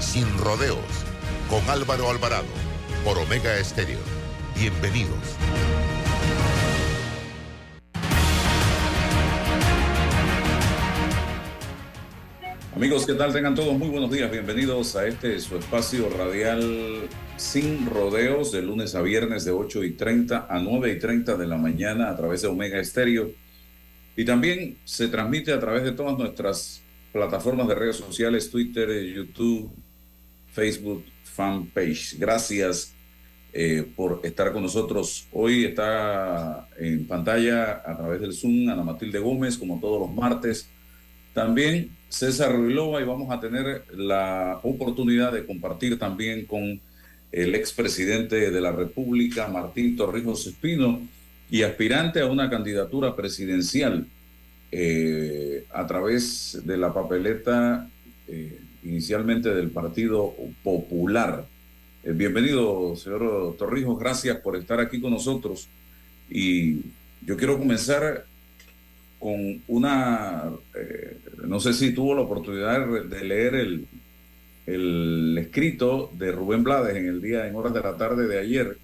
sin rodeos con Álvaro Alvarado por Omega Estéreo. Bienvenidos. Amigos, ¿qué tal? Tengan todos muy buenos días. Bienvenidos a este su espacio radial sin rodeos de lunes a viernes de 8 y 30 a 9 y 30 de la mañana a través de Omega Estéreo. Y también se transmite a través de todas nuestras plataformas de redes sociales, Twitter, YouTube, Facebook, fanpage. Gracias eh, por estar con nosotros. Hoy está en pantalla a través del Zoom Ana Matilde Gómez, como todos los martes. También César Ruilova y vamos a tener la oportunidad de compartir también con el expresidente de la República, Martín Torrijos Espino, y aspirante a una candidatura presidencial eh, a través de la papeleta eh, inicialmente del Partido Popular. Eh, bienvenido, señor Torrijos, gracias por estar aquí con nosotros. Y yo quiero comenzar con una, no sé si tuvo la oportunidad de leer el, el escrito de Rubén Blades en el día, en horas de la tarde de ayer,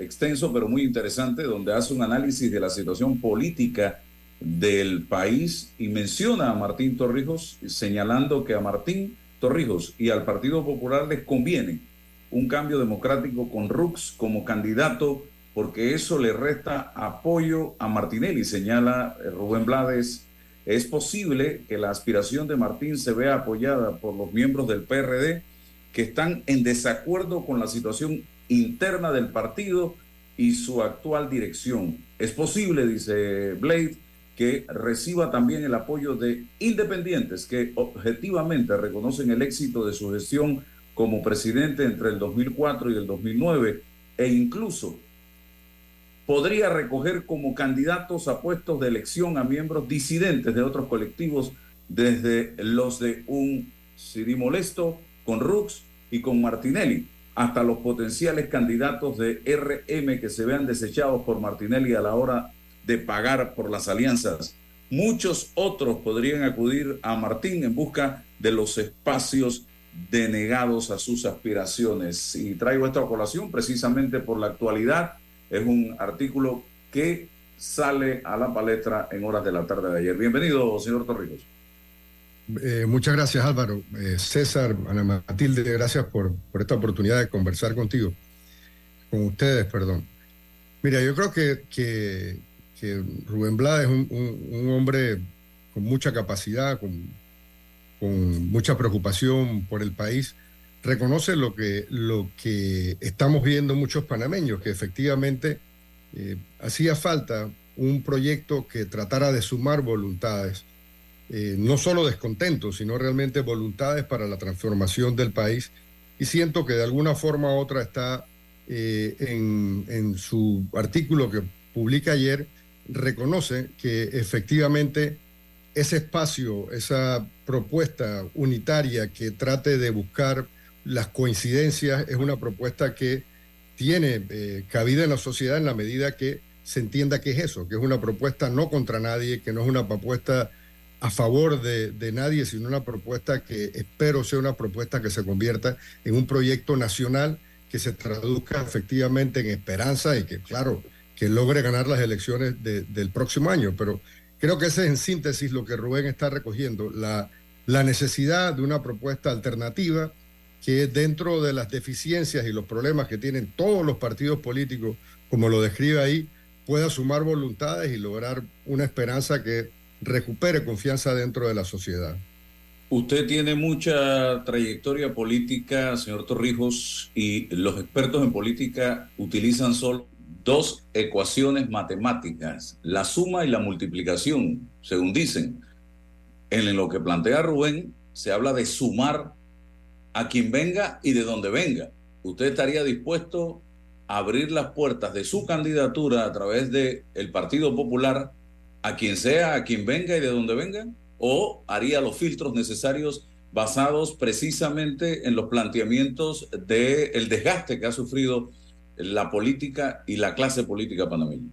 extenso pero muy interesante, donde hace un análisis de la situación política del país y menciona a Martín Torrijos señalando que a Martín Torrijos y al Partido Popular les conviene un cambio democrático con Rux como candidato porque eso le resta apoyo a Martinelli, señala eh, Rubén Blades. Es posible que la aspiración de Martín se vea apoyada por los miembros del PRD que están en desacuerdo con la situación interna del partido y su actual dirección. Es posible, dice Blade, que reciba también el apoyo de independientes que objetivamente reconocen el éxito de su gestión como presidente entre el 2004 y el 2009 e incluso podría recoger como candidatos a puestos de elección a miembros disidentes de otros colectivos desde los de un Siri Molesto con Rux y con Martinelli hasta los potenciales candidatos de RM que se vean desechados por Martinelli a la hora de pagar por las alianzas. Muchos otros podrían acudir a Martín en busca de los espacios denegados a sus aspiraciones. Y traigo esta colación precisamente por la actualidad. Es un artículo que sale a la palestra en horas de la tarde de ayer. Bienvenido, señor Torrijos. Eh, muchas gracias, Álvaro. Eh, César, Ana Matilde, gracias por, por esta oportunidad de conversar contigo, con ustedes, perdón. Mira, yo creo que, que, que Rubén Blades es un, hombre con mucha capacidad, con, mucha preocupación por el país, reconoce lo que, lo que estamos viendo muchos panameños, que efectivamente eh, hacía falta un proyecto que tratara de sumar voluntades, eh, no solo descontentos, sino realmente voluntades para la transformación del país. Y siento que de alguna forma u otra está eh, en, en su artículo que publica ayer, reconoce que efectivamente ese espacio, esa propuesta unitaria que trate de buscar las coincidencias es una propuesta que tiene eh, cabida en la sociedad en la medida que se entienda que es eso, que es una propuesta no contra nadie, que no es una propuesta a favor de, de, nadie, sino una propuesta que espero sea una propuesta que se convierta en un proyecto nacional que se traduzca efectivamente en esperanza y que, claro, que logre ganar las elecciones del próximo año. Pero creo que ese es en síntesis lo que Rubén está recogiendo, la, la necesidad de una propuesta alternativa que dentro de las deficiencias y los problemas que tienen todos los partidos políticos, como lo describe ahí, pueda sumar voluntades y lograr una esperanza que recupere confianza dentro de la sociedad. Usted tiene mucha trayectoria política, señor Torrijos, y los expertos en política utilizan solo dos ecuaciones matemáticas, la suma y la multiplicación, según dicen. En lo que plantea Rubén, se habla de sumar a quien venga y de donde venga. ¿Usted estaría dispuesto a abrir las puertas de su candidatura a través del el Partido Popular a quien sea, a quien venga y de donde venga? ¿O haría los filtros necesarios basados precisamente en los planteamientos del desgaste que ha sufrido la política y la clase política panameña?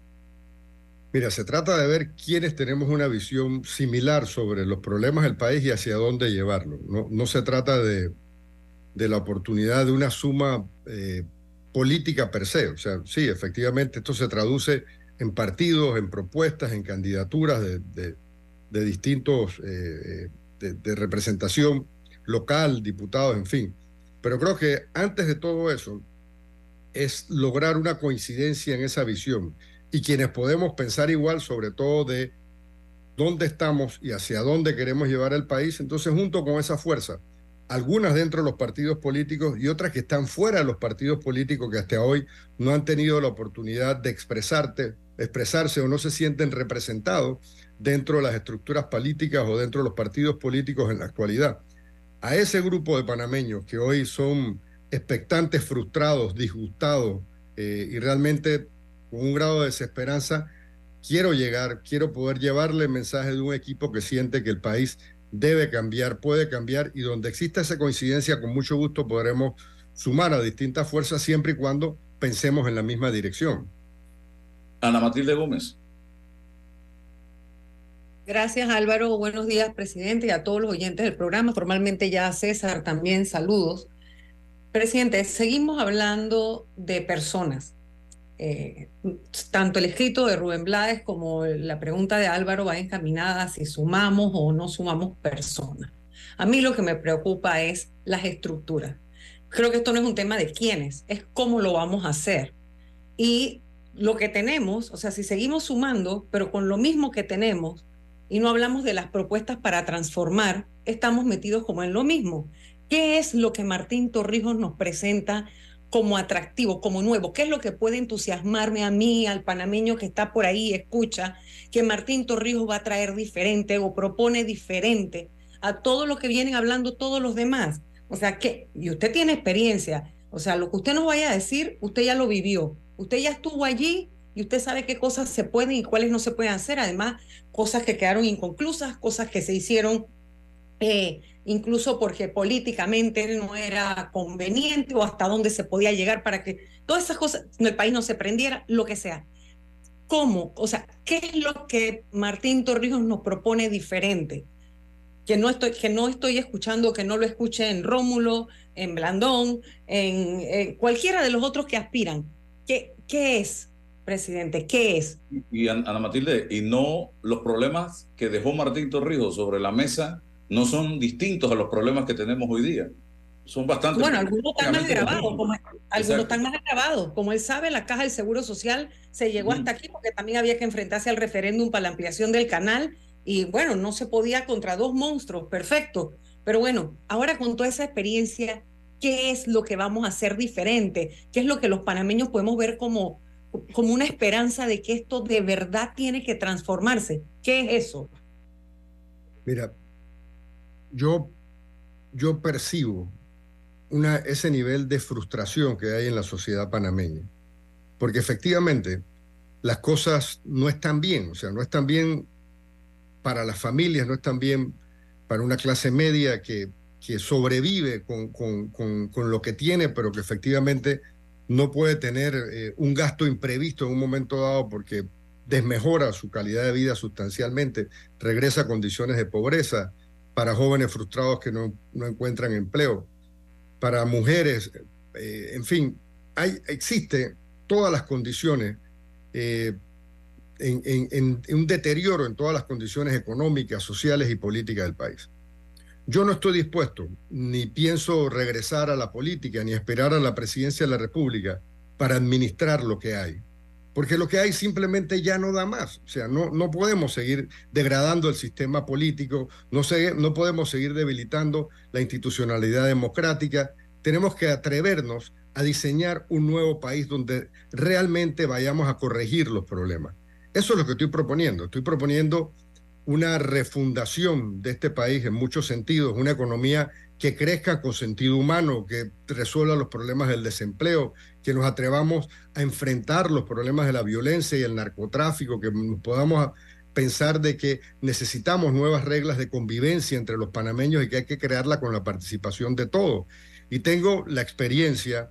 Mira, se trata de ver quiénes tenemos una visión similar sobre los problemas del país y hacia dónde llevarlo. No, no se trata de, de, la oportunidad de una suma eh, política per se. O sea, sí, efectivamente, esto se traduce en partidos, en propuestas, en candidaturas de, de, distintos, eh, de representación local, diputados, en fin. Pero creo que antes de todo eso es lograr una coincidencia en esa visión y quienes podemos pensar igual sobre todo de dónde estamos y hacia dónde queremos llevar el país, entonces junto con esa fuerza, algunas dentro de los partidos políticos y otras que están fuera de los partidos políticos que hasta hoy no han tenido la oportunidad de expresarte, expresarse o no se sienten representados dentro de las estructuras políticas o dentro de los partidos políticos en la actualidad. A ese grupo de panameños que hoy son expectantes, frustrados, disgustados eh, y realmente con un grado de desesperanza, quiero llegar, quiero poder llevarle el mensaje de un equipo que siente que el país debe cambiar, puede cambiar y donde exista esa coincidencia, con mucho gusto podremos sumar a distintas fuerzas siempre y cuando pensemos en la misma dirección. Ana Matilde Gómez. Gracias Álvaro, buenos días presidente y a todos los oyentes del programa, formalmente ya a César también saludos. Presidente, seguimos hablando de personas, eh, tanto el escrito de Rubén Blades como la pregunta de Álvaro va encaminada si sumamos o no sumamos personas. A mí lo que me preocupa es las estructuras. Creo que esto no es un tema de quiénes, es cómo lo vamos a hacer. Y lo que tenemos, o sea, si seguimos sumando, pero con lo mismo que tenemos, y no hablamos de las propuestas para transformar, estamos metidos como en lo mismo. ¿Qué es lo que Martín Torrijos nos presenta como atractivo, como nuevo? ¿Qué es lo que puede entusiasmarme a mí, al panameño que está por ahí, escucha que Martín Torrijos va a traer diferente o propone diferente a todo lo que vienen hablando todos los demás? O sea, que, y usted tiene experiencia, o sea, lo que usted nos vaya a decir, usted ya lo vivió, usted ya estuvo allí y usted sabe qué cosas se pueden y cuáles no se pueden hacer. Además, cosas que quedaron inconclusas, cosas que se hicieron eh, incluso porque políticamente no era conveniente o hasta dónde se podía llegar para que todas esas cosas, el país no se prendiera, lo que sea. ¿Cómo? O sea, ¿qué es lo que Martín Torrijos nos propone diferente? Que no estoy, que no estoy escuchando, que no lo escuche en Rómulo, en Blandón, en, cualquiera de los otros que aspiran. ¿Qué, ¿Qué es, presidente? ¿Qué es? Y Ana Matilde, y no los problemas que dejó Martín Torrijos sobre la mesa no son distintos a los problemas que tenemos hoy día. Son bastante. Bueno, algunos están más agravados, como, algunos están más agravados. Como él sabe, la Caja del Seguro Social se llegó hasta aquí porque también había que enfrentarse al referéndum para la ampliación del canal y bueno, no se podía contra dos monstruos, perfecto. Pero bueno, ahora con toda esa experiencia, ¿qué es lo que vamos a hacer diferente? ¿Qué es lo que los panameños podemos ver como, como una esperanza de que esto de verdad tiene que transformarse? ¿Qué es eso? Mira, yo, yo percibo ese nivel de frustración que hay en la sociedad panameña, porque efectivamente las cosas no están bien, o sea, no están bien para las familias, no están bien para una clase media que, que sobrevive con, con, con, lo que tiene, pero que efectivamente no puede tener eh, un gasto imprevisto en un momento dado porque desmejora su calidad de vida sustancialmente, regresa a condiciones de pobreza, para jóvenes frustrados que no, no encuentran empleo, para mujeres, eh, en fin, hay, existe todas las condiciones, eh, en, un deterioro en todas las condiciones económicas, sociales y políticas del país. Yo no estoy dispuesto, ni pienso regresar a la política, ni esperar a la presidencia de la República para administrar lo que hay porque lo que hay simplemente ya no da más. O sea, no, no podemos seguir degradando el sistema político, no, no podemos seguir debilitando la institucionalidad democrática. Tenemos que atrevernos a diseñar un nuevo país donde realmente vayamos a corregir los problemas. Eso es lo que estoy proponiendo. Estoy proponiendo una refundación de este país en muchos sentidos, una economía que crezca con sentido humano, que resuelva los problemas del desempleo, que nos atrevamos a enfrentar los problemas de la violencia y el narcotráfico, que podamos pensar de que necesitamos nuevas reglas de convivencia entre los panameños y que hay que crearla con la participación de todos. Y tengo la experiencia,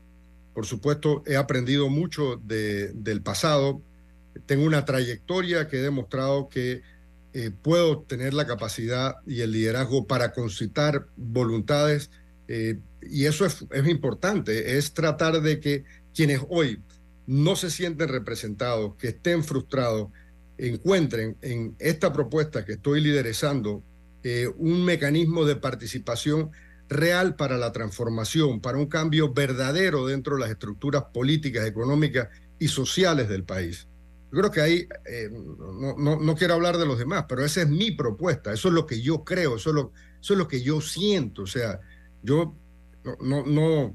por supuesto, he aprendido mucho de, del pasado, tengo una trayectoria que he demostrado que eh, puedo tener la capacidad y el liderazgo para concitar voluntades eh, y eso es, importante, es tratar de que quienes hoy no se sienten representados, que estén frustrados, encuentren en esta propuesta que estoy liderizando eh, un mecanismo de participación real para la transformación, para un cambio verdadero dentro de las estructuras políticas, económicas y sociales del país. Yo creo que ahí, eh, no, no, quiero hablar de los demás, pero esa es mi propuesta, eso es lo que yo creo, eso es lo, eso es lo que yo siento. O sea, yo no, no,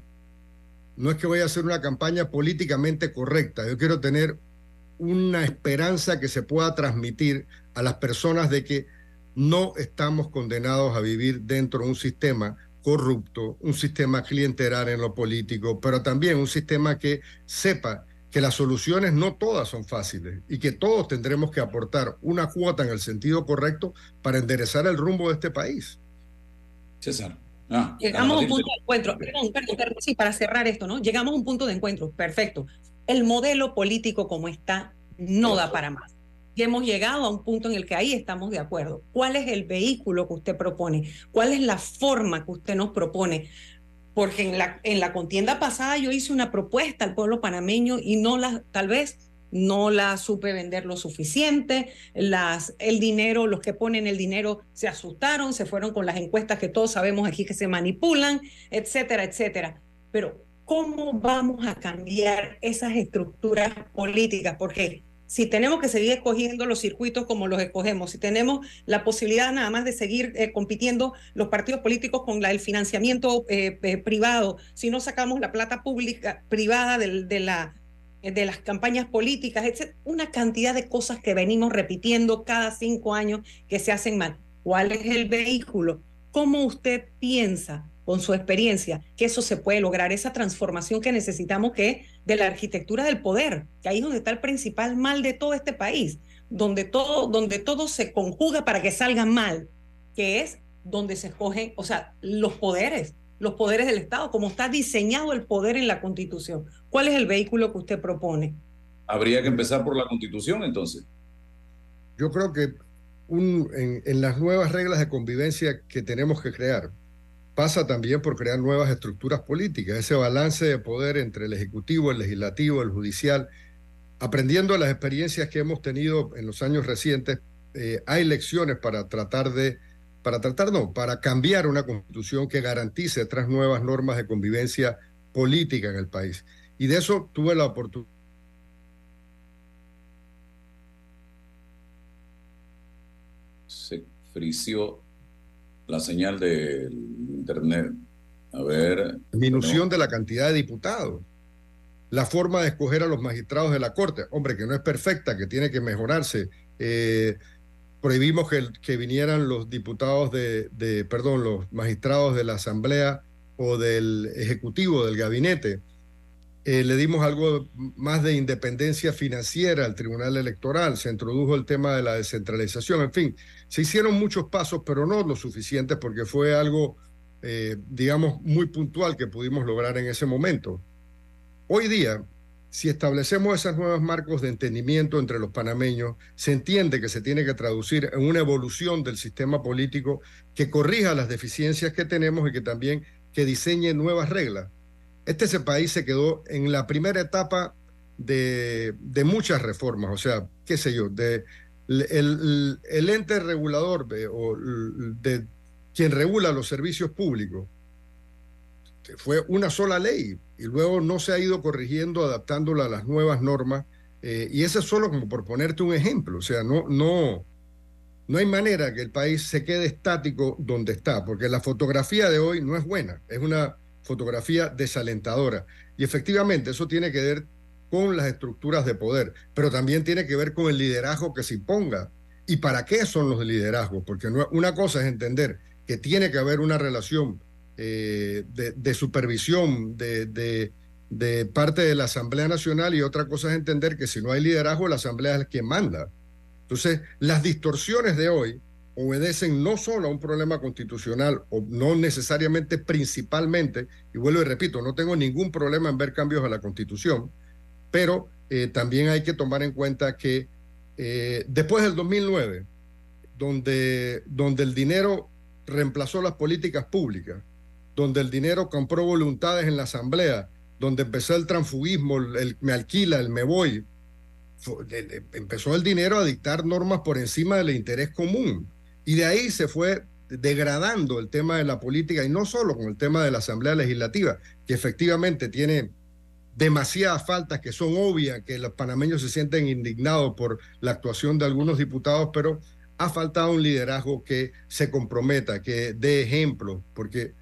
no es que voy a hacer una campaña políticamente correcta, yo quiero tener una esperanza que se pueda transmitir a las personas de que no estamos condenados a vivir dentro de un sistema corrupto, un sistema clientelar en lo político, pero también un sistema que sepa que las soluciones no todas son fáciles y que todos tendremos que aportar una cuota en el sentido correcto para enderezar el rumbo de este país. César. Ah, Llegamos a un punto de encuentro. sí, para cerrar esto, ¿no? Llegamos a un punto de encuentro. Perfecto. El modelo político como está no da para más. Y hemos llegado a un punto en el que ahí estamos de acuerdo. ¿Cuál es el vehículo que usted propone? ¿Cuál es la forma que usted nos propone porque en la, en la contienda pasada yo hice una propuesta al pueblo panameño y no la, tal vez no la supe vender lo suficiente, las, el dinero, los que ponen el dinero se asustaron, se fueron con las encuestas que todos sabemos aquí que se manipulan, etcétera, etcétera. Pero, ¿cómo vamos a cambiar esas estructuras políticas? Porque si tenemos que seguir escogiendo los circuitos como los escogemos, si tenemos la posibilidad nada más de seguir eh, compitiendo los partidos políticos con el financiamiento eh, eh, privado, si no sacamos la plata pública privada de, de las campañas políticas, etc., una cantidad de cosas que venimos repitiendo cada cinco años que se hacen mal. ¿Cuál es el vehículo? ¿Cómo usted piensa con su experiencia, que eso se puede lograr, esa transformación que necesitamos que de la arquitectura del poder, que ahí es donde está el principal mal de todo este país, donde todo, donde todo se conjuga para que salga mal, que es donde se escogen, o sea, los poderes, los poderes del Estado, como está diseñado el poder en la Constitución. ¿Cuál es el vehículo que usted propone? Habría que empezar por la Constitución, entonces. Yo creo que un, en las nuevas reglas de convivencia que tenemos que crear, pasa también por crear nuevas estructuras políticas, ese balance de poder entre el Ejecutivo, el Legislativo, el Judicial. Aprendiendo las experiencias que hemos tenido en los años recientes, eh, hay lecciones para tratar de, para tratar no, para cambiar una constitución que garantice otras nuevas normas de convivencia política en el país. Y de eso tuve la oportunidad. Se frició la señal del internet. A ver. Disminución de la cantidad de diputados. La forma de escoger a los magistrados de la Corte, hombre, que no es perfecta, que tiene que mejorarse. Eh, prohibimos que, que, vinieran los diputados de, de, perdón, los magistrados de la Asamblea o del Ejecutivo, del Gabinete. Eh, le dimos algo más de independencia financiera al Tribunal Electoral, se introdujo el tema de la descentralización, en fin, se hicieron muchos pasos, pero no lo suficientes porque fue algo, eh, digamos, muy puntual que pudimos lograr en ese momento. Hoy día, si establecemos esos nuevos marcos de entendimiento entre los panameños, se entiende que se tiene que traducir en una evolución del sistema político que corrija las deficiencias que tenemos y que también que diseñe nuevas reglas este país se quedó en la primera etapa de, muchas reformas, o sea, qué sé yo, de, el, ente regulador de, o de quien regula los servicios públicos fue una sola ley y luego no se ha ido corrigiendo, adaptándola a las nuevas normas. Eh, y eso es solo como por ponerte un ejemplo, o sea, no, no, no hay manera que el país se quede estático donde está, porque la fotografía de hoy no es buena, es una fotografía desalentadora. Y efectivamente eso tiene que ver con las estructuras de poder, pero también tiene que ver con el liderazgo que se imponga. ¿Y para qué son los liderazgos? Porque una cosa es entender que tiene que haber una relación eh, de, supervisión de, de, parte de la Asamblea Nacional y otra cosa es entender que si no hay liderazgo, la Asamblea es quien manda. Entonces, las distorsiones de hoy obedecen no solo a un problema constitucional, o no necesariamente principalmente, y vuelvo y repito, no tengo ningún problema en ver cambios a la constitución, pero eh, también hay que tomar en cuenta que eh, después del 2009, donde, donde el dinero reemplazó las políticas públicas, donde el dinero compró voluntades en la asamblea, donde empezó el transfugismo, el, me alquila, el me voy, empezó el dinero a dictar normas por encima del interés común. Y de ahí se fue degradando el tema de la política, y no solo con el tema de la Asamblea Legislativa, que efectivamente tiene demasiadas faltas que son obvias, que los panameños se sienten indignados por la actuación de algunos diputados, pero ha faltado un liderazgo que se comprometa, que dé ejemplo, porque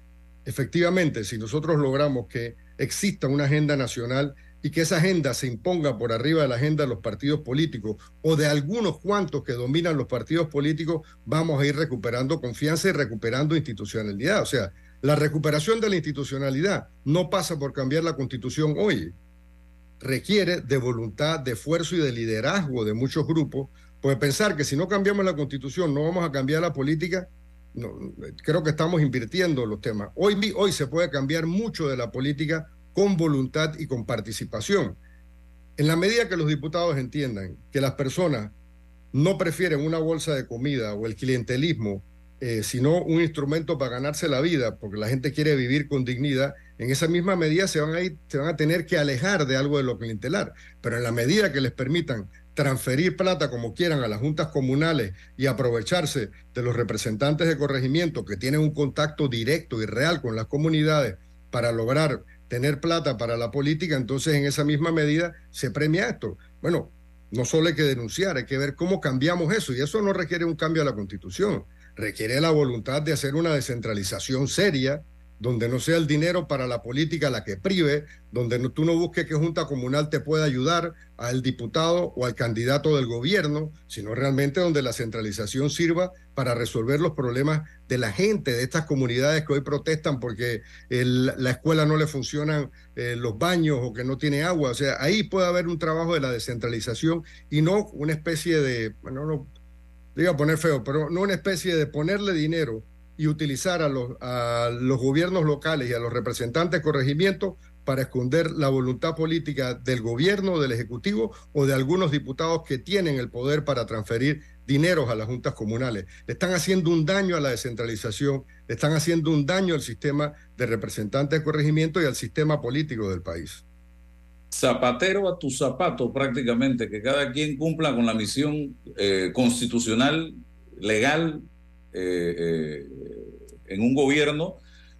efectivamente si nosotros logramos que exista una agenda nacional y que esa agenda se imponga por arriba de la agenda de los partidos políticos o de algunos cuantos que dominan los partidos políticos, vamos a ir recuperando confianza y recuperando institucionalidad. O sea, la recuperación de la institucionalidad no pasa por cambiar la constitución hoy, requiere de voluntad, de esfuerzo y de liderazgo de muchos grupos, pues pensar que si no cambiamos la constitución no vamos a cambiar la política, no, creo que estamos invirtiendo los temas. Hoy, hoy se puede cambiar mucho de la política con voluntad y con participación. En la medida que los diputados entiendan que las personas no prefieren una bolsa de comida o el clientelismo eh, sino un instrumento para ganarse la vida, porque la gente quiere vivir con dignidad, en esa misma medida se van a, ir, se van a tener que alejar de algo de lo clientelar. Pero en la medida que les permitan transferir plata como quieran a las juntas comunales y aprovecharse de los representantes de corregimiento que tienen un contacto directo y real con las comunidades para lograr tener plata para la política, entonces en esa misma medida se premia esto. Bueno, no solo hay que denunciar, hay que ver cómo cambiamos eso y eso no requiere un cambio a la constitución requiere la voluntad de hacer una descentralización seria, donde no sea el dinero para la política la que prive, donde tú no busques que Junta Comunal te pueda ayudar al diputado o al candidato del gobierno, sino realmente donde la centralización sirva para resolver los problemas de la gente, de estas comunidades que hoy protestan porque la escuela no le funcionan eh, los baños o que no tiene agua. O sea, ahí puede haber un trabajo de la descentralización y no una especie de, bueno, no, diga poner feo, pero no una especie de ponerle dinero y utilizar a los, gobiernos locales y a los representantes de corregimiento para esconder la voluntad política del gobierno, del Ejecutivo o de algunos diputados que tienen el poder para transferir dineros a las juntas comunales. Le están haciendo un daño a la descentralización, le están haciendo un daño al sistema de representantes de corregimiento y al sistema político del país zapatero a tu zapato prácticamente, que cada quien cumpla con la misión eh, constitucional, legal eh, eh, en un gobierno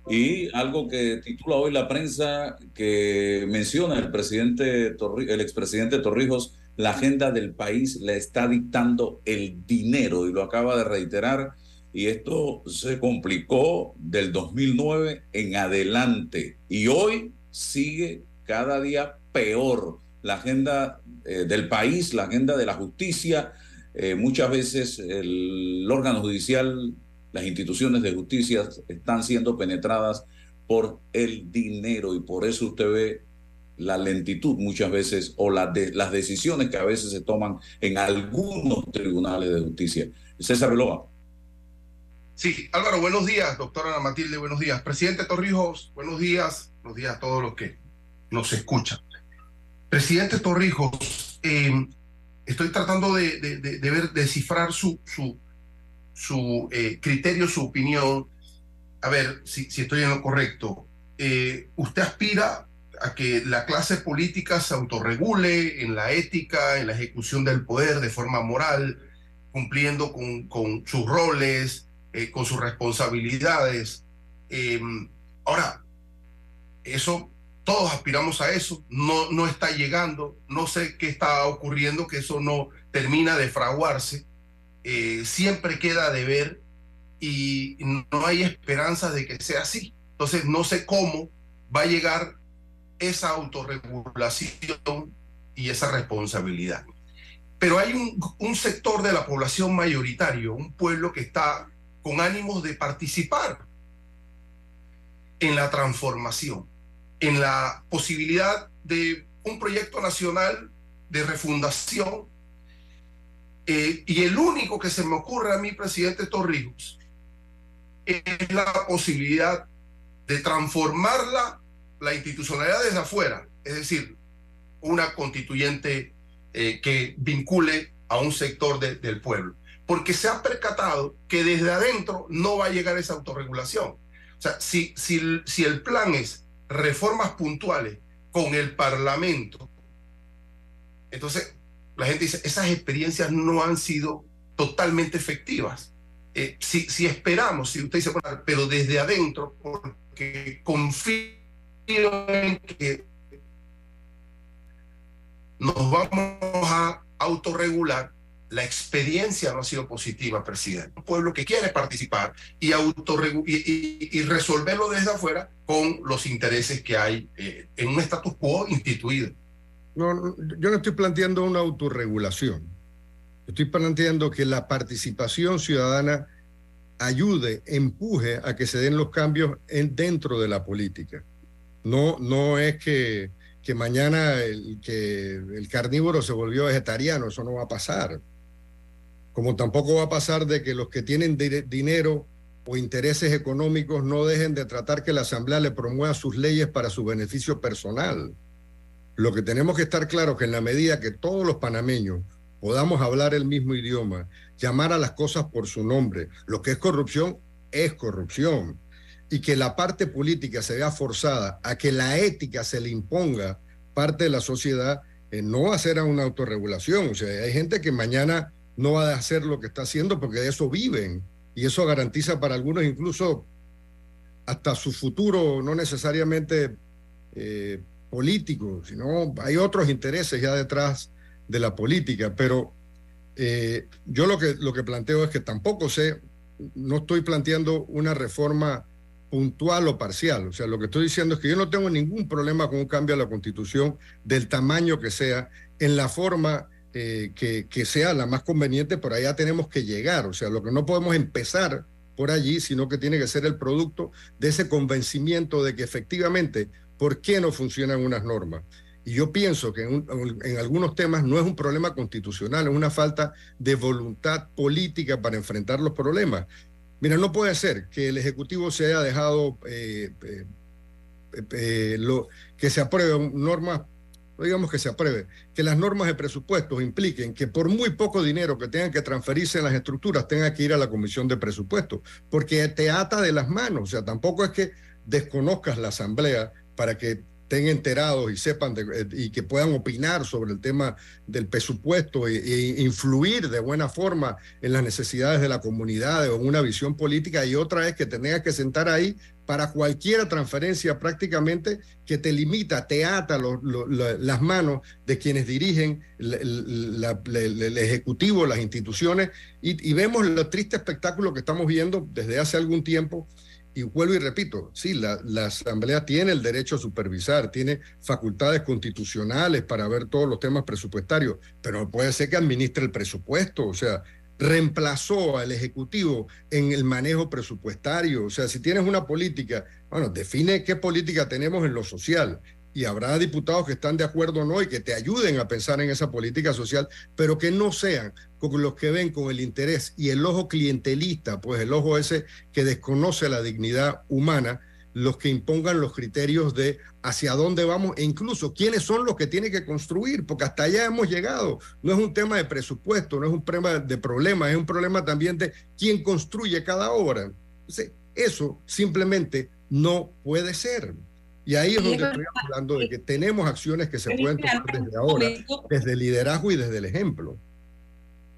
y algo que titula hoy la prensa que menciona el presidente el expresidente Torrijos, la agenda del país le está dictando el dinero y lo acaba de reiterar y esto se complicó del 2009 en adelante y hoy sigue cada día peor la agenda eh, del país, la agenda de la justicia. Eh, muchas veces el, órgano judicial, las instituciones de justicia están siendo penetradas por el dinero y por eso usted ve la lentitud muchas veces o la las decisiones que a veces se toman en algunos tribunales de justicia. César Veloa. Sí, Álvaro, buenos días, doctora Ana Matilde, buenos días. Presidente Torrijos, buenos días, buenos días a todos los que nos escuchan. Presidente Torrijos, eh, estoy tratando de, de, ver, descifrar su, su, su eh, criterio, su opinión. A ver si, estoy en lo correcto. Eh, ¿Usted aspira a que la clase política se autorregule en la ética, en la ejecución del poder de forma moral, cumpliendo con, con sus roles, con sus responsabilidades? ahora, eso todos aspiramos a eso, no, no está llegando, no sé qué está ocurriendo, que eso no termina de fraguarse, eh, siempre queda de ver y no hay esperanza de que sea así. Entonces no sé cómo va a llegar esa autorregulación y esa responsabilidad. Pero hay un, un sector de la población mayoritario, un pueblo que está con ánimos de participar en la transformación, en la posibilidad de un proyecto nacional de refundación. Eh, y el único que se me ocurre a mí, presidente Torrijos, es la posibilidad de transformarla, la institucionalidad desde afuera, es decir, una constituyente eh, que vincule a un sector del pueblo. Porque se ha percatado que desde adentro no va a llegar esa autorregulación. O sea, si, si, si el plan es reformas puntuales con el Parlamento, entonces la gente dice, esas experiencias no han sido totalmente efectivas. Eh, si, si, esperamos, si usted dice, pero desde adentro, porque confío en que nos vamos a autorregular, la experiencia no ha sido positiva, presidente. Un pueblo que quiere participar y, y, y, resolverlo desde afuera con los intereses que hay eh, en un status quo instituido. No, yo no estoy planteando una autorregulación. Estoy planteando que la participación ciudadana ayude, empuje a que se den los cambios en, dentro de la política. No, no es que mañana el carnívoro se volvió vegetariano, eso no va a pasar. Como tampoco va a pasar de que los que tienen dinero o intereses económicos no dejen de tratar que la Asamblea le promueva sus leyes para su beneficio personal. Lo que tenemos que estar claro es que en la medida que todos los panameños podamos hablar el mismo idioma, llamar a las cosas por su nombre, lo que es corrupción es corrupción y que la parte política se vea forzada a que la ética se le imponga parte de la sociedad, eh, no va a ser a una autorregulación. O sea, hay gente que mañana no va a hacer lo que está haciendo porque de eso viven y eso garantiza para algunos incluso hasta su futuro, no necesariamente eh, político, sino hay otros intereses ya detrás de la política. Pero eh, yo lo que, lo que planteo es que tampoco sé, no estoy planteando una reforma puntual o parcial. O sea, lo que estoy diciendo es que yo no tengo ningún problema con un cambio a la constitución del tamaño que sea, en la forma eh, que, sea la más conveniente, pero allá tenemos que llegar. O sea, lo que no podemos empezar por allí, sino que tiene que ser el producto de ese convencimiento de que efectivamente, ¿por qué no funcionan unas normas? Y yo pienso que en, algunos temas no es un problema constitucional, es una falta de voluntad política para enfrentar los problemas. Mira, no puede ser que el Ejecutivo se haya dejado eh, eh, que se apruebe normas, digamos que se apruebe, que las normas de presupuestos impliquen que por muy poco dinero que tengan que transferirse en las estructuras tenga que ir a la Comisión de Presupuestos, porque te ata de las manos, o sea, tampoco es que desconozcas la Asamblea para que estén enterados y sepan eh, y que puedan opinar sobre el tema del presupuesto e, influir de buena forma en las necesidades de la comunidad o en una visión política y otra es que tengas que sentar ahí para cualquier transferencia prácticamente que te limita, te ata las manos de quienes dirigen el Ejecutivo, las instituciones, y, vemos el triste espectáculo que estamos viendo desde hace algún tiempo. Y vuelvo y repito, sí, la, Asamblea tiene el derecho a supervisar, tiene facultades constitucionales para ver todos los temas presupuestarios, pero puede ser que administre el presupuesto, o sea, reemplazó al Ejecutivo en el manejo presupuestario. O sea, si tienes una política, bueno, define qué política tenemos en lo social y habrá diputados que están de acuerdo o no y que te ayuden a pensar en esa política social, pero que no sean con los que ven con el interés y el ojo clientelista, pues el ojo ese que desconoce la dignidad humana, los que impongan los criterios de hacia dónde vamos e incluso quiénes son los que tienen que construir, porque hasta allá hemos llegado. No es un tema de presupuesto, no es un tema de problema, es un problema también de quién construye cada obra. eso simplemente no puede ser. Y ahí es donde estoy hablando de que tenemos acciones que se pueden tomar desde ahora, desde el liderazgo y desde el ejemplo.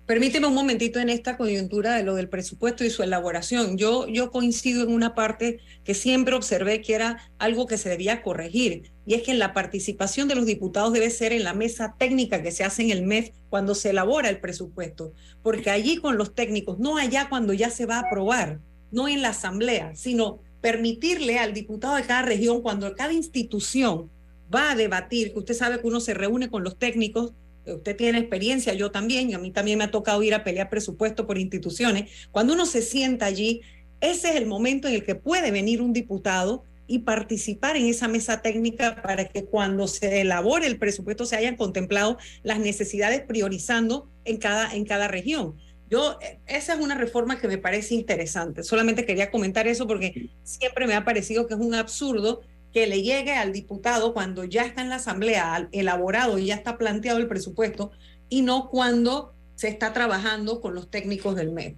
Permíteme un momentito en esta coyuntura de lo del presupuesto y su elaboración. Yo, yo coincido en una parte que siempre observé que era algo que se debía corregir, y es que la participación de los diputados debe ser en la mesa técnica que se hace en el MEF cuando se elabora el presupuesto, porque allí con los técnicos, no allá cuando ya se va a aprobar, no en la asamblea, sino permitirle al diputado de cada región, cuando cada institución va a debatir, que usted sabe que uno se reúne con los técnicos, usted tiene experiencia, yo también, y a mí también me ha tocado ir a pelear presupuesto por instituciones, cuando uno se sienta allí, ese es el momento en el que puede venir un diputado y participar en esa mesa técnica para que cuando se elabore el presupuesto se hayan contemplado las necesidades priorizando en cada, en cada región. Yo, esa es una reforma que me parece interesante. Solamente quería comentar eso porque siempre me ha parecido que es un absurdo que le llegue al diputado cuando ya está en la asamblea elaborado y ya está planteado el presupuesto y no cuando se está trabajando con los técnicos del MED.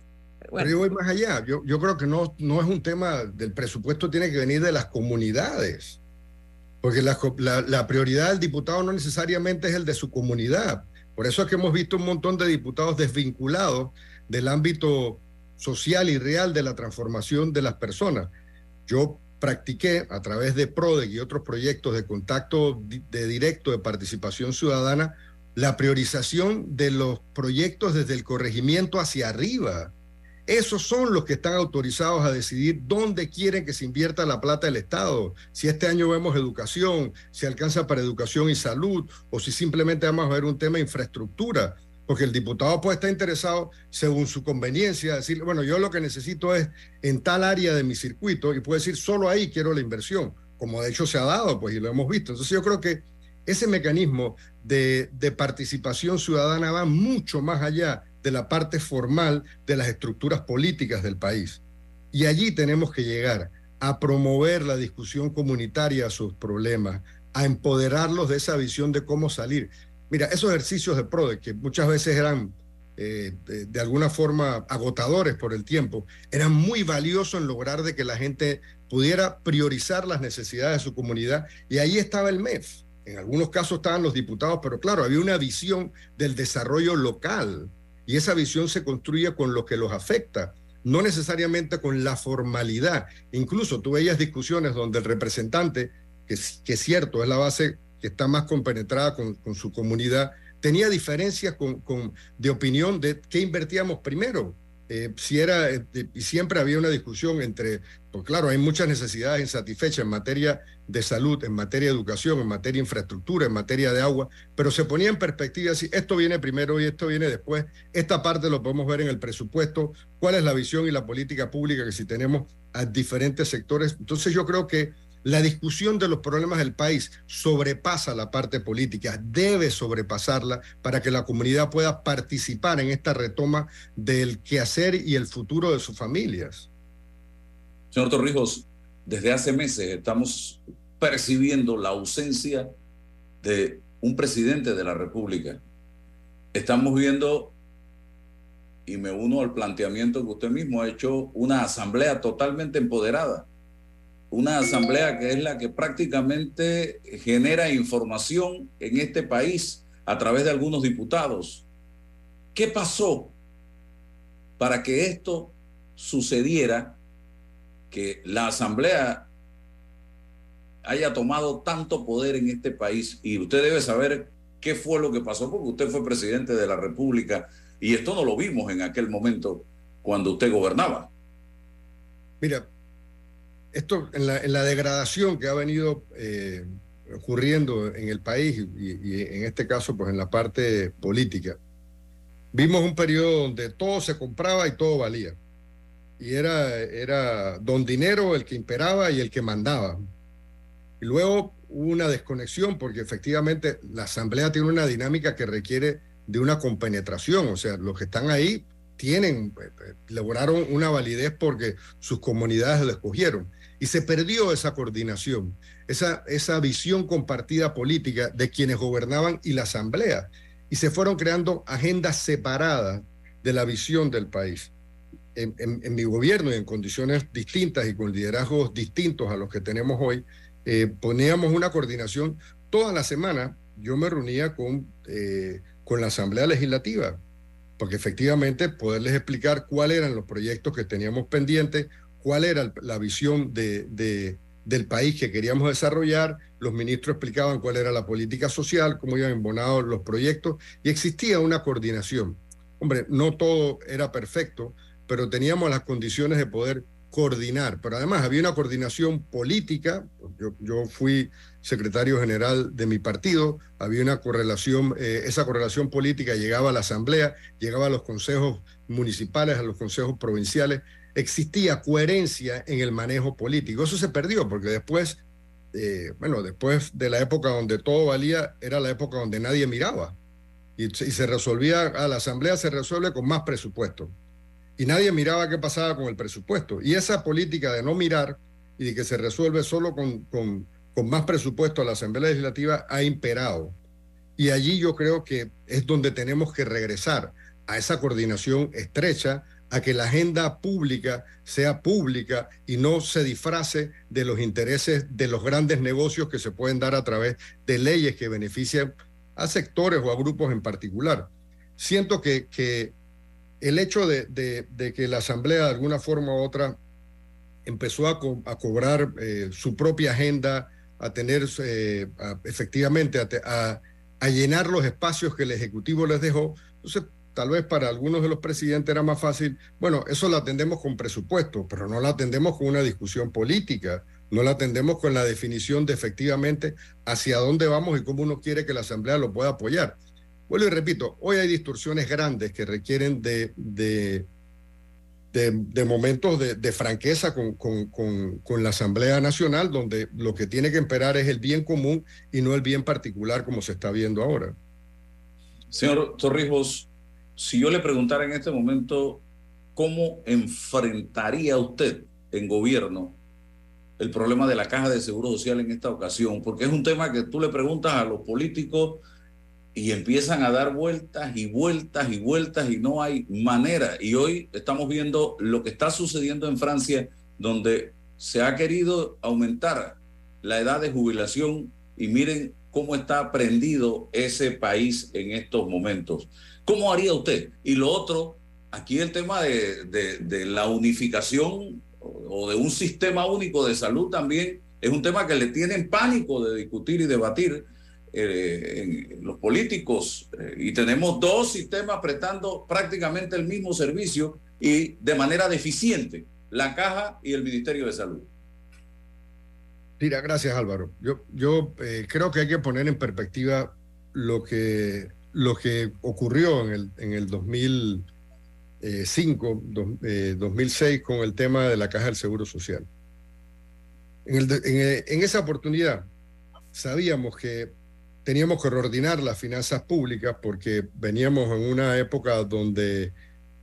Pero yo voy más allá. Yo, yo creo que no, no es un tema del presupuesto, tiene que venir de las comunidades. Porque la, la, prioridad del diputado no necesariamente es el de su comunidad. Por eso es que hemos visto un montón de diputados desvinculados del ámbito social y real de la transformación de las personas. Yo practiqué a través de PRODEC y otros proyectos de contacto de directo de participación ciudadana la priorización de los proyectos desde el corregimiento hacia arriba. Esos son los que están autorizados a decidir dónde quieren que se invierta la plata del Estado. Si este año vemos educación, si alcanza para educación y salud, o si simplemente vamos a ver un tema de infraestructura porque el diputado puede estar interesado según su conveniencia, decir, bueno, yo lo que necesito es en tal área de mi circuito y puede decir, solo ahí quiero la inversión, como de hecho se ha dado, pues, y lo hemos visto. Entonces yo creo que ese mecanismo de, de participación ciudadana va mucho más allá de la parte formal de las estructuras políticas del país. Y allí tenemos que llegar a promover la discusión comunitaria a sus problemas, a empoderarlos de esa visión de cómo salir. Mira, esos ejercicios de PRODE, que muchas veces eran eh, de, alguna forma agotadores por el tiempo, eran muy valiosos en lograr de que la gente pudiera priorizar las necesidades de su comunidad. Y ahí estaba el MEF. En algunos casos estaban los diputados, pero claro, había una visión del desarrollo local. Y esa visión se construye con lo que los afecta, no necesariamente con la formalidad. Incluso tú veías discusiones donde el representante, que, que es cierto, es la base que está más compenetrada con, con su comunidad, tenía diferencias con, con, de opinión de qué invertíamos primero. Eh, si era, eh, y siempre había una discusión entre, pues claro, hay muchas necesidades insatisfechas en materia de salud, en materia de educación, en materia de infraestructura, en materia de agua, pero se ponía en perspectiva si esto viene primero y esto viene después. Esta parte lo podemos ver en el presupuesto, cuál es la visión y la política pública que si tenemos a diferentes sectores. Entonces yo creo que la discusión de los problemas del país sobrepasa la parte política, debe sobrepasarla para que la comunidad pueda participar en esta retoma del quehacer y el futuro de sus familias. Señor Torrijos, desde hace meses estamos percibiendo la ausencia de un presidente de la República. Estamos viendo, y me uno al planteamiento que usted mismo ha hecho, una asamblea totalmente empoderada una asamblea que es la que prácticamente genera información en este país a través de algunos diputados. ¿Qué pasó para que esto sucediera, que la asamblea haya tomado tanto poder en este país? Y usted debe saber qué fue lo que pasó, porque usted fue presidente de la República y esto no lo vimos en aquel momento cuando usted gobernaba. Mira, esto en la, degradación que ha venido eh, ocurriendo en el país y, en este caso pues en la parte política, vimos un periodo donde todo se compraba y todo valía. Y era, era don dinero el que imperaba y el que mandaba. Y luego hubo una desconexión porque efectivamente la asamblea tiene una dinámica que requiere de una compenetración, o sea, los que están ahí tienen, eh, eh, lograron una validez porque sus comunidades lo escogieron. Y se perdió esa coordinación, esa, esa visión compartida política de quienes gobernaban y la asamblea. Y se fueron creando agendas separadas de la visión del país. En, mi gobierno y en condiciones distintas y con liderazgos distintos a los que tenemos hoy, eh, poníamos una coordinación toda la semana. Yo me reunía con, eh, con la Asamblea Legislativa, porque efectivamente poderles explicar cuáles eran los proyectos que teníamos pendientes, cuál era la visión de, del país que queríamos desarrollar, los ministros explicaban cuál era la política social, cómo iban embonados los proyectos, y existía una coordinación. Hombre, no todo era perfecto, pero teníamos las condiciones de poder coordinar, pero además había una coordinación política, yo, yo fui secretario general de mi partido, había una correlación, eh, esa correlación política llegaba a la asamblea, llegaba a los consejos municipales, a los consejos provinciales, existía coherencia en el manejo político. Eso se perdió porque después, eh, bueno, después de la época donde todo valía, era la época donde nadie miraba. Y, se resolvía, a la asamblea se resuelve con más presupuesto. Y nadie miraba qué pasaba con el presupuesto. Y esa política de no mirar y de que se resuelve solo con, con, con más presupuesto a la Asamblea Legislativa ha imperado. Y allí yo creo que es donde tenemos que regresar a esa coordinación estrecha, a que la agenda pública sea pública y no se disfrace de los intereses de los grandes negocios que se pueden dar a través de leyes que benefician a sectores o a grupos en particular. Siento que, que el hecho de, de, que la Asamblea de alguna forma u otra empezó a, a cobrar eh, su propia agenda, a tener eh, efectivamente a, a, llenar los espacios que el Ejecutivo les dejó, entonces tal vez para algunos de los presidentes era más fácil, bueno, eso lo atendemos con presupuesto, pero no lo atendemos con una discusión política, no lo atendemos con la definición de efectivamente hacia dónde vamos y cómo uno quiere que la Asamblea lo pueda apoyar. Vuelvo y repito, hoy hay distorsiones grandes que requieren de, de, de, momentos de, franqueza con, con, con, la Asamblea Nacional, donde lo que tiene que imperar es el bien común y no el bien particular como se está viendo ahora. Señor Torrijos, si yo le preguntara en este momento cómo enfrentaría usted en gobierno el problema de la caja de seguro social en esta ocasión, porque es un tema que tú le preguntas a los políticos y empiezan a dar vueltas y vueltas y vueltas y no hay manera. Y hoy estamos viendo lo que está sucediendo en Francia, donde se ha querido aumentar la edad de jubilación y miren cómo está prendido ese país en estos momentos. ¿Cómo haría usted? Y lo otro, aquí el tema de, la unificación o de un sistema único de salud también es un tema que le tienen pánico de discutir y debatir eh, los políticos. Eh, y tenemos dos sistemas prestando prácticamente el mismo servicio y de manera deficiente, la Caja y el Ministerio de Salud. Mira, gracias Álvaro. Yo, yo eh, creo que hay que poner en perspectiva lo que lo que ocurrió en el, en el 2005, 2006 con el tema de la caja del Seguro Social. En, el, en, esa oportunidad sabíamos que teníamos que reordinar las finanzas públicas porque veníamos en una época donde,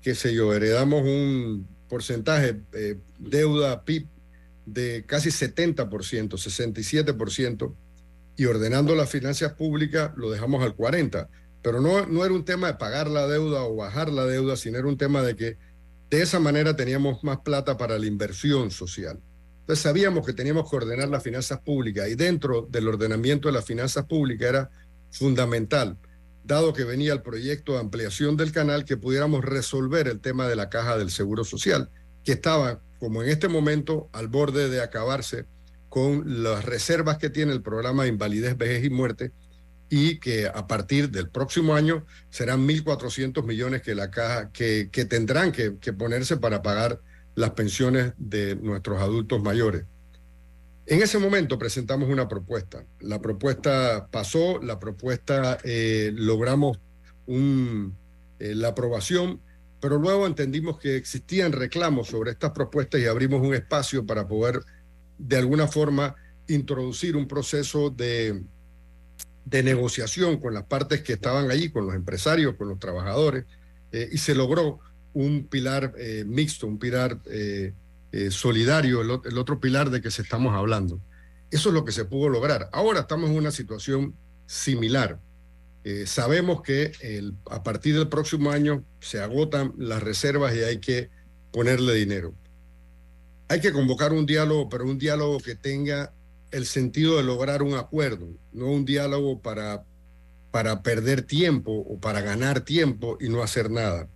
qué sé yo, heredamos un porcentaje de deuda PIB de casi 70%, 67%, y ordenando las finanzas públicas lo dejamos al 40%. Pero no, no era un tema de pagar la deuda o bajar la deuda, sino era un tema de que de esa manera teníamos más plata para la inversión social. Entonces sabíamos que teníamos que ordenar las finanzas públicas y dentro del ordenamiento de las finanzas públicas era fundamental, dado que venía el proyecto de ampliación del canal, que pudiéramos resolver el tema de la caja del Seguro Social, que estaba, como en este momento, al borde de acabarse con las reservas que tiene el programa de invalidez, vejez y muerte, y que a partir del próximo año serán 1.400 millones que, la caja, que, tendrán que, ponerse para pagar las pensiones de nuestros adultos mayores. En ese momento presentamos una propuesta. La propuesta pasó, la propuesta eh, logramos eh, la aprobación, pero luego entendimos que existían reclamos sobre estas propuestas y abrimos un espacio para poder de alguna forma introducir un proceso de, de negociación con las partes que estaban allí, con los empresarios, con los trabajadores, eh, y se logró un pilar eh, mixto, un pilar eh, solidario, el, otro pilar de que se estamos hablando. Eso es lo que se pudo lograr. Ahora estamos en una situación similar. sabemos que a partir del próximo año se agotan las reservas y hay que ponerle dinero. Hay que convocar un diálogo, pero un diálogo que tenga el sentido de lograr un acuerdo, no un diálogo para, para perder tiempo o para ganar tiempo y no hacer nada.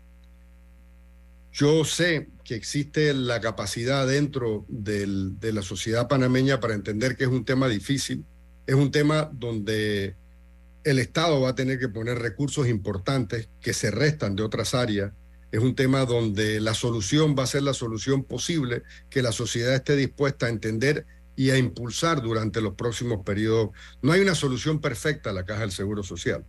Yo sé que existe la capacidad dentro de la sociedad panameña para entender que es un tema difícil, es un tema donde el Estado va a tener que poner recursos importantes que se restan de otras áreas, es un tema donde la solución va a ser la solución posible que la sociedad esté dispuesta a entender y a impulsar durante los próximos periodos. No hay una solución perfecta a la caja del Seguro Social.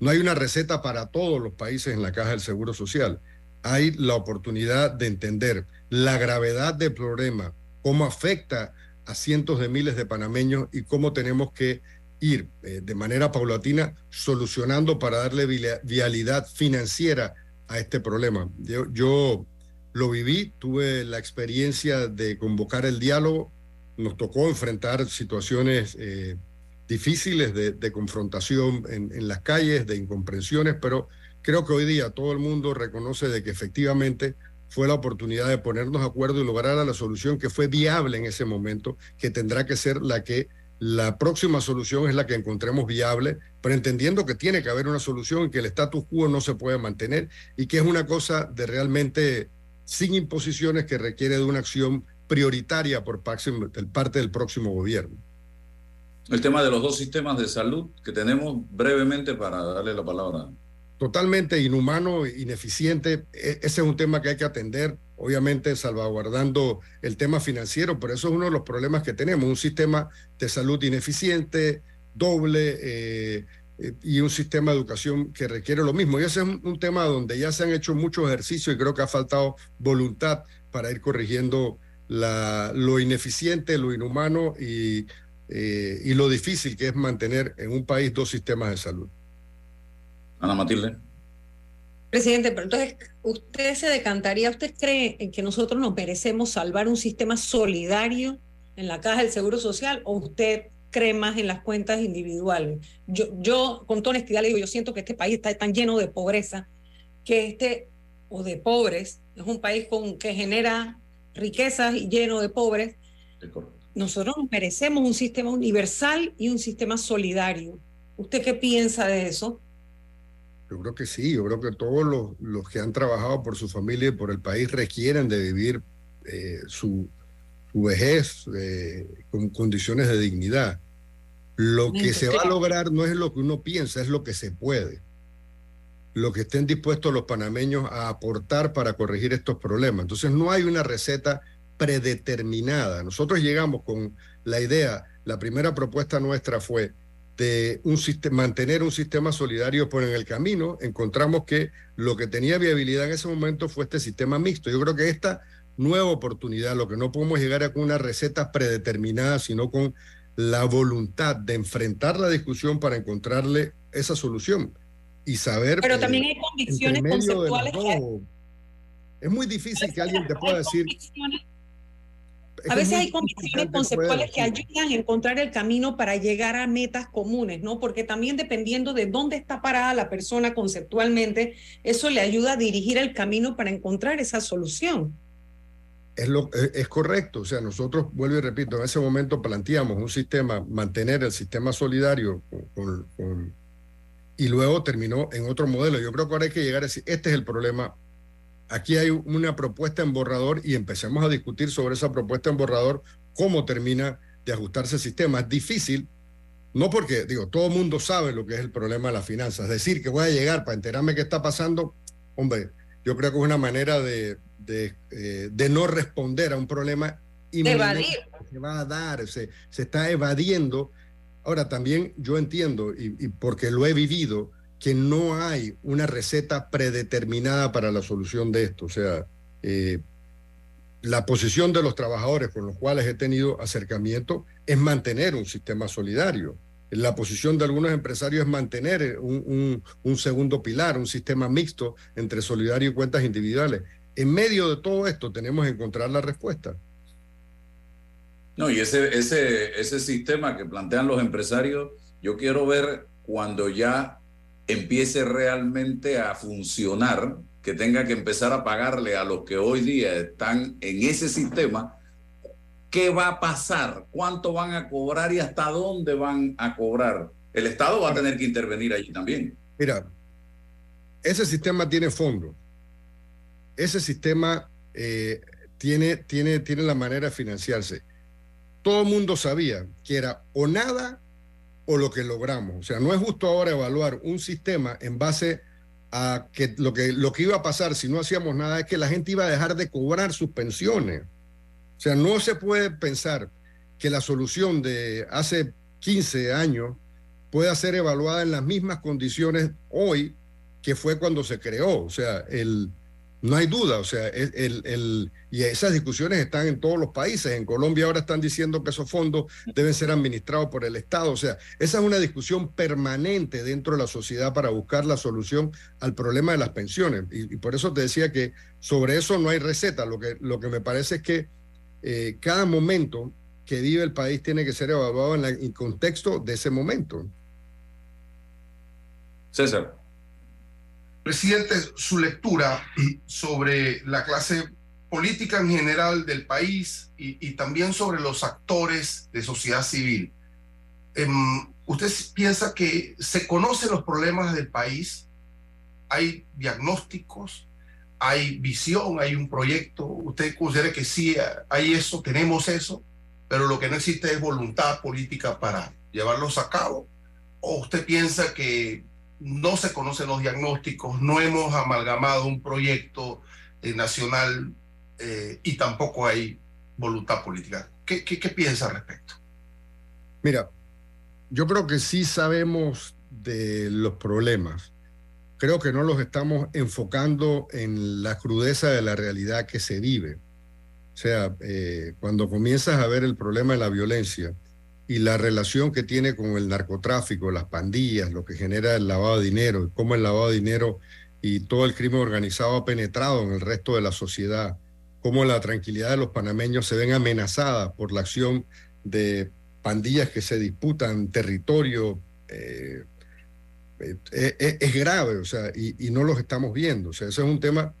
No hay una receta para todos los países en la caja del Seguro Social. Hay la oportunidad de entender la gravedad del problema, cómo afecta a cientos de miles de panameños y cómo tenemos que ir eh, de manera paulatina solucionando para darle vialidad financiera a este problema. Yo, yo lo viví, tuve la experiencia de convocar el diálogo, nos tocó enfrentar situaciones eh, difíciles de, confrontación en, las calles, de incomprensiones, pero creo que hoy día todo el mundo reconoce de que efectivamente fue la oportunidad de ponernos de acuerdo y lograr la solución que fue viable en ese momento, que tendrá que ser la que la próxima solución es la que encontremos viable, pero entendiendo que tiene que haber una solución y que el status quo no se puede mantener y que es una cosa de realmente sin imposiciones que requiere de una acción prioritaria por parte del próximo gobierno. El tema de los dos sistemas de salud que tenemos brevemente para darle la palabra. Totalmente inhumano, ineficiente. E, ese es un tema que hay que atender obviamente salvaguardando el tema financiero, pero eso es uno de los problemas que tenemos, un sistema de salud ineficiente, doble eh, eh, y un sistema de educación que requiere lo mismo. Y ese es un, tema donde ya se han hecho muchos ejercicios y creo que ha faltado voluntad para ir corrigiendo la, lo ineficiente, lo inhumano y, eh, y lo difícil que es mantener en un país dos sistemas de salud. Ana Matilde. Presidente, pero entonces usted se decantaría, ¿usted cree en que nosotros nos merecemos salvar un sistema solidario en la caja del Seguro Social o usted cree más en las cuentas individuales? Yo, yo con toda honestidad le digo, yo siento que este país está tan lleno de pobreza que este, o de pobres, es un país con, que genera riquezas y lleno de pobres. Nosotros nos merecemos un sistema universal y un sistema solidario. ¿Usted qué piensa de eso? Yo creo que sí, yo creo que todos los, los que han trabajado por su familia y por el país requieren de vivir eh, su, su, vejez eh, con condiciones de dignidad. Lo que se va a lograr no es lo que uno piensa, es lo que se puede. Lo que estén dispuestos los panameños a aportar para corregir estos problemas. Entonces no hay una receta predeterminada. Nosotros llegamos con la idea, la primera propuesta nuestra fue de un mantener un sistema solidario por en el camino, encontramos que lo que tenía viabilidad en ese momento fue este sistema mixto. Yo creo que esta nueva oportunidad, lo que no podemos llegar a con una receta predeterminada, sino con la voluntad de enfrentar la discusión para encontrarle esa solución y saber. Pero también hay convicciones conceptuales. Es muy difícil que alguien te pueda decir. A veces hay convicciones conceptuales que ayudan a encontrar el camino para llegar a metas comunes, ¿no? Porque también dependiendo de dónde está parada la persona conceptualmente, eso le ayuda a dirigir el camino para encontrar esa solución. Es, lo, es, correcto, o sea, nosotros, vuelvo y repito, en ese momento planteamos un sistema, mantener el sistema solidario y luego terminó en otro modelo. Yo creo que ahora hay que llegar a decir, este es el problema, aquí hay una propuesta en borrador y empecemos a discutir sobre esa propuesta en borrador, cómo termina de ajustarse el sistema. Es difícil, no porque, digo, todo el mundo sabe lo que es el problema de las finanzas. Decir que voy a llegar para enterarme qué está pasando, hombre, yo creo que es una manera de, de, eh, no responder a un problema evadir. se va a dar, se, se está evadiendo. Ahora, también yo entiendo, y, porque lo he vivido, que no hay una receta predeterminada para la solución de esto. O sea, eh, la posición de los trabajadores con los cuales he tenido acercamiento es mantener un sistema solidario. La posición de algunos empresarios es mantener un, un, segundo pilar, un sistema mixto entre solidario y cuentas individuales. En medio de todo esto tenemos que encontrar la respuesta. No, y ese, ese, ese sistema que plantean los empresarios, yo quiero ver cuando ya empiece realmente a funcionar, que tenga que empezar a pagarle a los que hoy día están en ese sistema, ¿qué va a pasar? ¿Cuánto van a cobrar y hasta dónde van a cobrar? El Estado va a tener que intervenir allí también. Mira, ese sistema tiene fondo. Ese sistema eh, tiene, tiene, tiene la manera de financiarse. Todo el mundo sabía que era o nada o lo que logramos. O sea, no es justo ahora evaluar un sistema en base a que lo que, lo que iba a pasar si no hacíamos nada es que la gente iba a dejar de cobrar sus pensiones. O sea, no se puede pensar que la solución de hace 15 años pueda ser evaluada en las mismas condiciones hoy que fue cuando se creó. O sea, el, No hay duda, o sea, el, el, y esas discusiones están en todos los países. En Colombia ahora están diciendo que esos fondos deben ser administrados por el Estado. O sea, esa es una discusión permanente dentro de la sociedad para buscar la solución al problema de las pensiones. Y, por eso te decía que sobre eso no hay receta. Lo que, lo que me parece es que eh, cada momento que vive el país tiene que ser evaluado en el contexto de ese momento. César. Presidente, su lectura sobre la clase política en general del país y, también sobre los actores de sociedad civil. Em, ¿Usted piensa que se conocen los problemas del país? ¿Hay diagnósticos? ¿Hay visión? ¿Hay un proyecto? ¿Usted considera que sí hay eso, tenemos eso, pero lo que no existe es voluntad política para llevarlos a cabo? ¿O usted piensa que no se conocen los diagnósticos, no hemos amalgamado un proyecto eh, nacional eh, y tampoco hay voluntad política. ¿Qué, piensa al respecto? Mira, yo creo que sí sabemos de los problemas. Creo que no los estamos enfocando en la crudeza de la realidad que se vive. O sea, eh, cuando comienzas a ver el problema de la violencia, y la relación que tiene con el narcotráfico, las pandillas, lo que genera el lavado de dinero, cómo el lavado de dinero y todo el crimen organizado ha penetrado en el resto de la sociedad, cómo la tranquilidad de los panameños se ven amenazada por la acción de pandillas que se disputan territorio, eh, eh, eh, es, grave, o sea, y, y, no los estamos viendo. O sea, ese es un tema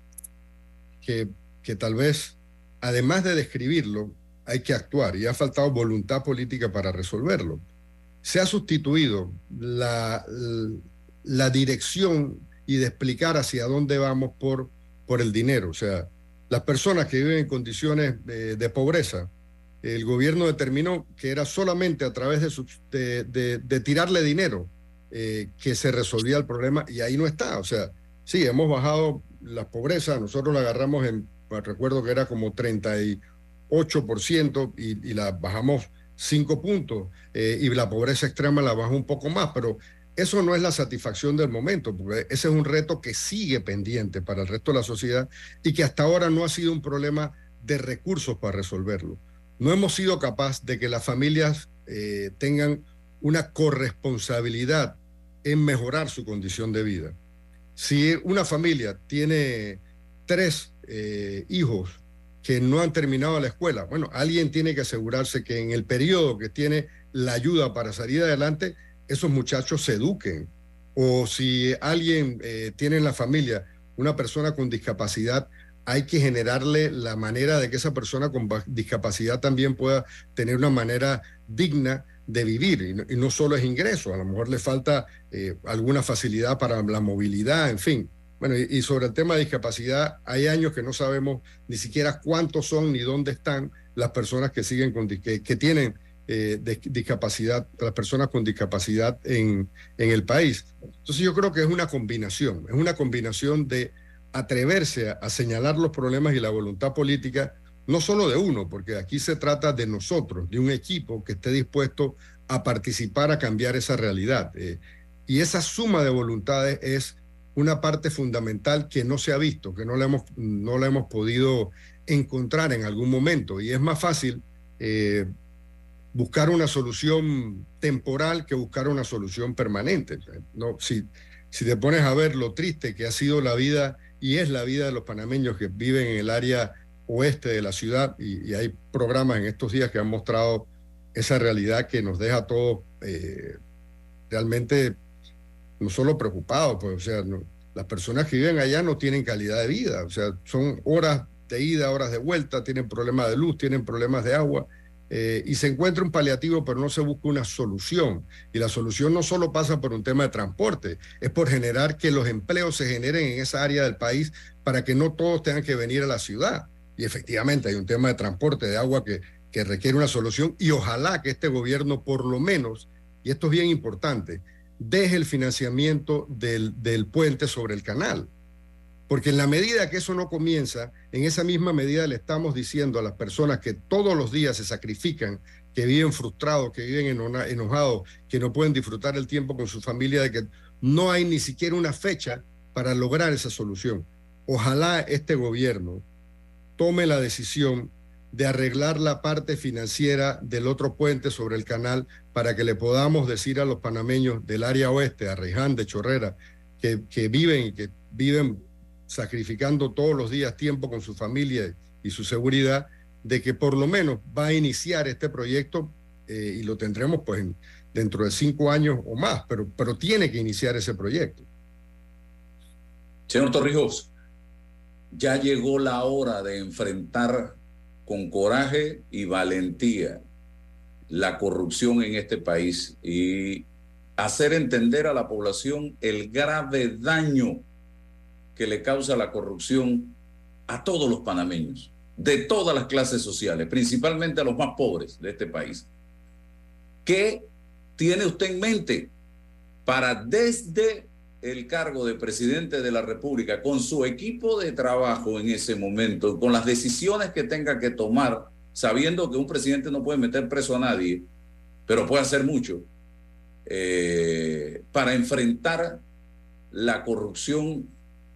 que, que tal vez, además de describirlo, hay que actuar y ha faltado voluntad política para resolverlo. Se ha sustituido la, la dirección y de explicar hacia dónde vamos por, por el dinero. O sea, las personas que viven en condiciones de, pobreza, el gobierno determinó que era solamente a través de, de, tirarle dinero eh, que se resolvía el problema y ahí no está. O sea, sí, hemos bajado la pobreza, nosotros la agarramos en, recuerdo que era como 30 y 8% y, la bajamos 5 puntos eh, y la pobreza extrema la bajó un poco más, pero eso no es la satisfacción del momento, porque ese es un reto que sigue pendiente para el resto de la sociedad y que hasta ahora no ha sido un problema de recursos para resolverlo. No hemos sido capaces de que las familias eh, tengan una corresponsabilidad en mejorar su condición de vida. Si una familia tiene tres eh, hijos que no han terminado la escuela. Bueno, alguien tiene que asegurarse que en el periodo que tiene la ayuda para salir adelante, esos muchachos se eduquen. O si alguien eh, tiene en la familia una persona con discapacidad, hay que generarle la manera de que esa persona con discapacidad también pueda tener una manera digna de vivir. Y no, solo es ingreso, a lo mejor le falta eh, alguna facilidad para la movilidad, en fin. Bueno, y, sobre el tema de discapacidad, hay años que no sabemos ni siquiera cuántos son ni dónde están las personas que siguen con que, que tienen eh, discapacidad, las personas con discapacidad en, en el país. Entonces yo creo que es una combinación, es una combinación de atreverse a, señalar los problemas y la voluntad política, no solo de uno, porque aquí se trata de nosotros, de un equipo que esté dispuesto a participar a cambiar esa realidad. Eh, y esa suma de voluntades es una parte fundamental que no se ha visto, que no la hemos, no hemos podido encontrar en algún momento. Y es más fácil eh, buscar una solución temporal que buscar una solución permanente. No, si, si te pones a ver lo triste que ha sido la vida y es la vida de los panameños que viven en el área oeste de la ciudad, y, hay programas en estos días que han mostrado esa realidad que nos deja todos eh, realmente no solo preocupados, pues, o sea, las personas que viven allá no tienen calidad de vida, o sea, son horas de ida, horas de vuelta, tienen problemas de luz, tienen problemas de agua, eh, y se encuentra un paliativo, pero no se busca una solución. Y la solución no solo pasa por un tema de transporte, es por generar que los empleos se generen en esa área del país para que no todos tengan que venir a la ciudad. Y efectivamente hay un tema de transporte, de agua que, que requiere una solución, y ojalá que este gobierno por lo menos, y esto es bien importante, deje el financiamiento del, del puente sobre el canal. Porque en la medida que eso no comienza, en esa misma medida le estamos diciendo a las personas que todos los días se sacrifican, que viven frustrados, que viven enojados, que no pueden disfrutar el tiempo con su familia, de que no hay ni siquiera una fecha para lograr esa solución. ojalá este gobierno tome la decisión de arreglar la parte financiera del otro puente sobre el canal para que le podamos decir a los panameños del área oeste, a Reján, de Chorrera, que, que viven y que viven sacrificando todos los días tiempo con su familia y su seguridad, de que por lo menos va a iniciar este proyecto eh, y lo tendremos pues dentro de cinco años o más, pero, pero tiene que iniciar ese proyecto. Señor Torrijos, ya llegó la hora de enfrentar con coraje y valentía la corrupción en este país y hacer entender a la población el grave daño que le causa la corrupción a todos los panameños, de todas las clases sociales, principalmente a los más pobres de este país. ¿Qué tiene usted en mente para desde el cargo de presidente de la República, con su equipo de trabajo en ese momento, con las decisiones que tenga que tomar, sabiendo que un presidente no puede meter preso a nadie, pero puede hacer mucho, eh, para enfrentar la corrupción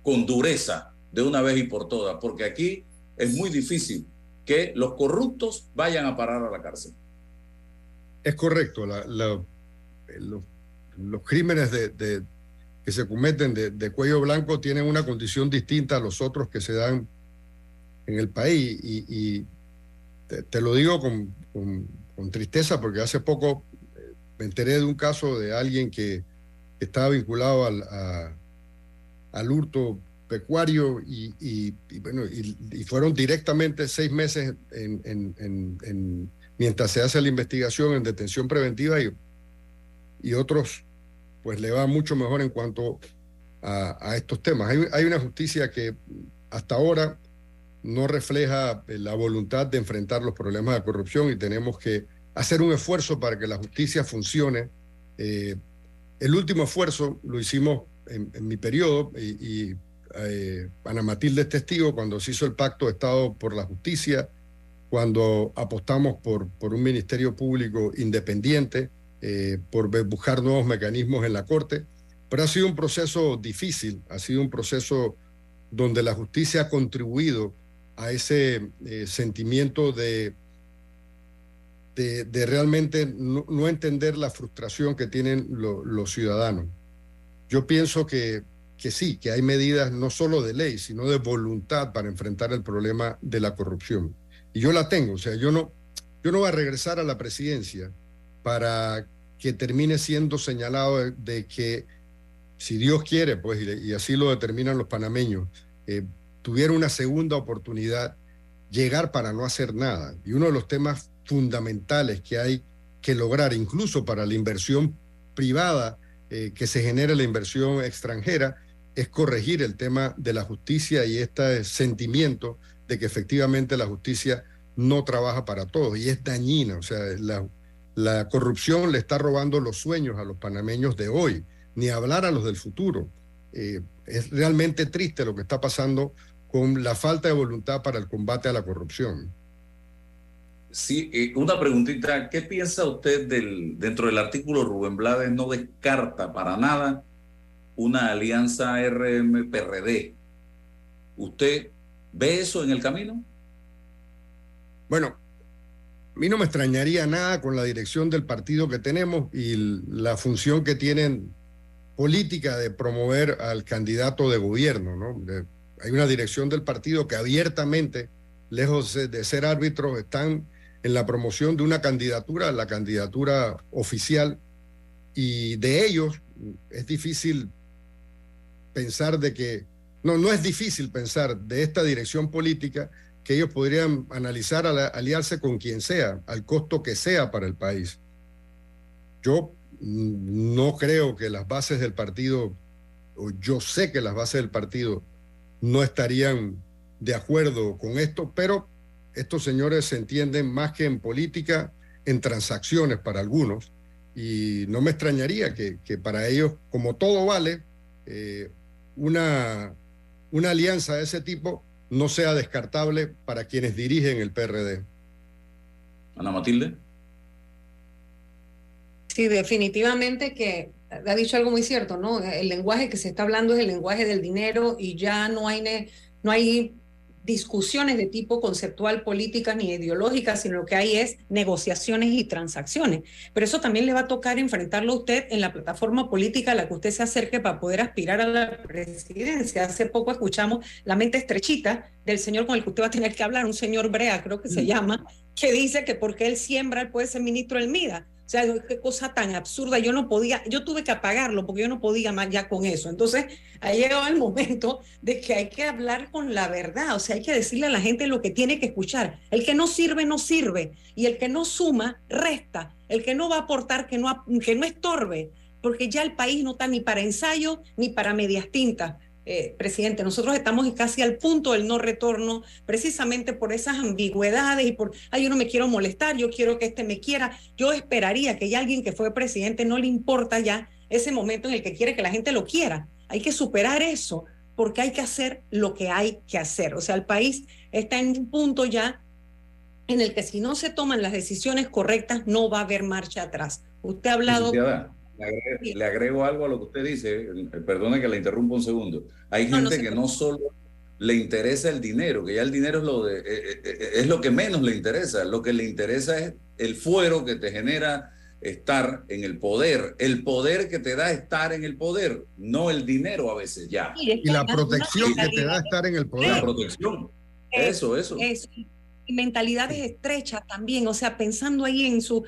con dureza de una vez y por todas, porque aquí es muy difícil que los corruptos vayan a parar a la cárcel. Es correcto, los, crímenes de, que se cometen de, cuello blanco tienen una condición distinta a los otros que se dan en el país. Y, te, lo digo con, tristeza porque hace poco eh, me enteré de un caso de alguien que estaba vinculado al, al hurto pecuario y, bueno, y, fueron directamente seis meses en, mientras se hace la investigación en detención preventiva y, y otros pues le va mucho mejor en cuanto a, estos temas. Hay, hay, una justicia que hasta ahora no refleja la voluntad de enfrentar los problemas de corrupción y tenemos que hacer un esfuerzo para que la justicia funcione. Eh, el último esfuerzo lo hicimos en, mi periodo, y, eh, Ana Matilde es testigo, cuando se hizo el pacto de Estado por la Justicia, cuando apostamos por, por un ministerio público independiente, eh, por buscar nuevos mecanismos en la Corte, pero ha sido un proceso difícil, ha sido un proceso donde la justicia ha contribuido a ese eh, sentimiento de, de, realmente no, entender la frustración que tienen los ciudadanos. Yo pienso que, que sí, que hay medidas no solo de ley, sino de voluntad para enfrentar el problema de la corrupción. Y yo la tengo, o sea, yo no, yo no voy a regresar a la presidencia para que termine siendo señalado de, que, si Dios quiere, pues, y, así lo determinan los panameños, eh, tuviera una segunda oportunidad, llegar para no hacer nada. Y uno de los temas fundamentales que hay que lograr, incluso para la inversión privada, eh, que se genere la inversión extranjera es corregir el tema de la justicia y este sentimiento de que efectivamente la justicia no trabaja para todos y es dañina. O sea, la, la corrupción le está robando los sueños a los panameños de hoy, ni hablar a los del futuro. Eh, es realmente triste lo que está pasando con la falta de voluntad para el combate a la corrupción. Sí, eh, una preguntita, ¿qué piensa usted del, dentro del artículo Rubén Blades no descarta para nada una alianza RM-PRD? ¿Usted ve eso en el camino? Bueno, a mí no me extrañaría nada con la dirección del partido que tenemos y la función que tienen política de promover al candidato de gobierno, ¿no? hay una dirección del partido que abiertamente, lejos de ser árbitros, están en la promoción de una candidatura, la candidatura oficial, y de ellos es difícil pensar de que, no, no es difícil pensar de esta dirección política que ellos podrían analizar aliarse con quien sea, al costo que sea para el país. Yo no creo que las bases del partido, o yo sé que las bases del partido no estarían de acuerdo con esto, pero estos señores se entienden más que en política, en transacciones para algunos, y no me extrañaría que, para ellos, como todo vale, eh, una, una alianza de ese tipo no sea descartable para quienes dirigen el PRD. Ana Matilde. Sí, definitivamente que ha dicho algo muy cierto, ¿no? El lenguaje que se está hablando es el lenguaje del dinero y ya no hay, no hay discusiones de tipo conceptual, políticas ni ideológicas, sino lo que hay es negociaciones y transacciones. Pero eso también le va a tocar enfrentarlo a usted en la plataforma política a la que usted se acerque para poder aspirar a la presidencia. Hace poco escuchamos la mente estrechita del señor con el que usted va a tener que hablar, un señor Brea, creo que se mm. llama, que dice que porque él siembra, él puede ser ministro del MIDA. O sea, qué cosa tan absurda. Yo no podía, yo tuve que apagarlo porque yo no podía más ya con eso. Entonces, ha llegado el momento de que hay que hablar con la verdad. O sea, hay que decirle a la gente lo que tiene que escuchar. El que no sirve, no sirve. Y el que no suma, resta. El que no va a aportar, que no, que no estorbe. Porque ya el país no está ni para ensayo ni para medias tintas. Eh, presidente, nosotros estamos casi al punto del no retorno, precisamente por esas ambigüedades y por, ay, yo no me quiero molestar, yo quiero que este me quiera. Yo esperaría que ya alguien que fue presidente no le importa ya ese momento en el que quiere que la gente lo quiera. Hay que superar eso porque hay que hacer lo que hay que hacer. O sea, el país está en un punto ya en el que si no se toman las decisiones correctas, no va a haber marcha atrás. Usted ha hablado... Le agrego, algo a lo que usted dice, perdone que le interrumpa un segundo. Hay gente que no solo le interesa el dinero, que ya el dinero es lo, de, eh, eh, eh, es lo que menos le interesa, lo que le interesa es el fuero que te genera estar en el poder, el poder que te da estar en el poder, no el dinero a veces ya. Y la protección que te da estar en el poder. La protección. Eso, eso y mentalidades estrechas también, o sea, pensando ahí en su,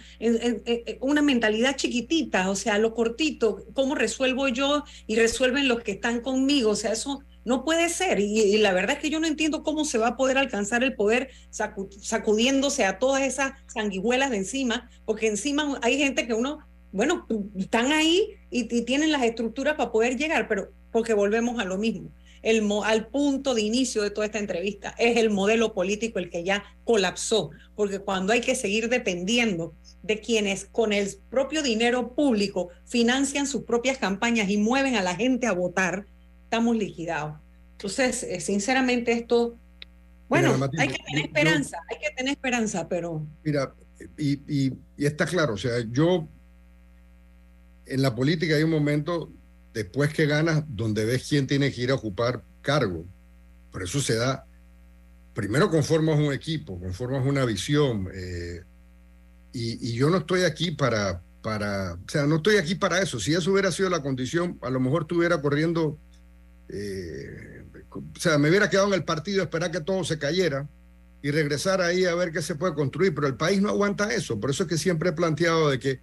una mentalidad chiquitita, o sea, lo cortito, cómo resuelvo yo y resuelven los que están conmigo, o sea, eso no puede ser. Y, la verdad es que yo no entiendo cómo se va a poder alcanzar el poder sacudiéndose a todas esas sanguijuelas de encima, porque encima hay gente que uno, bueno, están ahí y, y tienen las estructuras para poder llegar, pero porque volvemos a lo mismo el, al punto de inicio de toda esta entrevista. Es el modelo político el que ya colapsó, porque cuando hay que seguir dependiendo de quienes con el propio dinero público financian sus propias campañas y mueven a la gente a votar, estamos liquidados. Entonces, eh, sinceramente, esto, bueno, hay que tener esperanza, hay que tener esperanza, pero... Mira, y, y, y está claro, o sea, yo en la política hay un momento después que ganas, donde ves quién tiene que ir a ocupar cargo. Por eso se da, primero conformas un equipo, conformas una visión, eh, y, yo no estoy aquí para, para, o sea, no estoy aquí para eso. Si eso hubiera sido la condición, a lo mejor estuviera corriendo, eh, o sea, me hubiera quedado en el partido esperar que todo se cayera y regresar ahí a ver qué se puede construir, pero el país no aguanta eso. Por eso es que siempre he planteado de que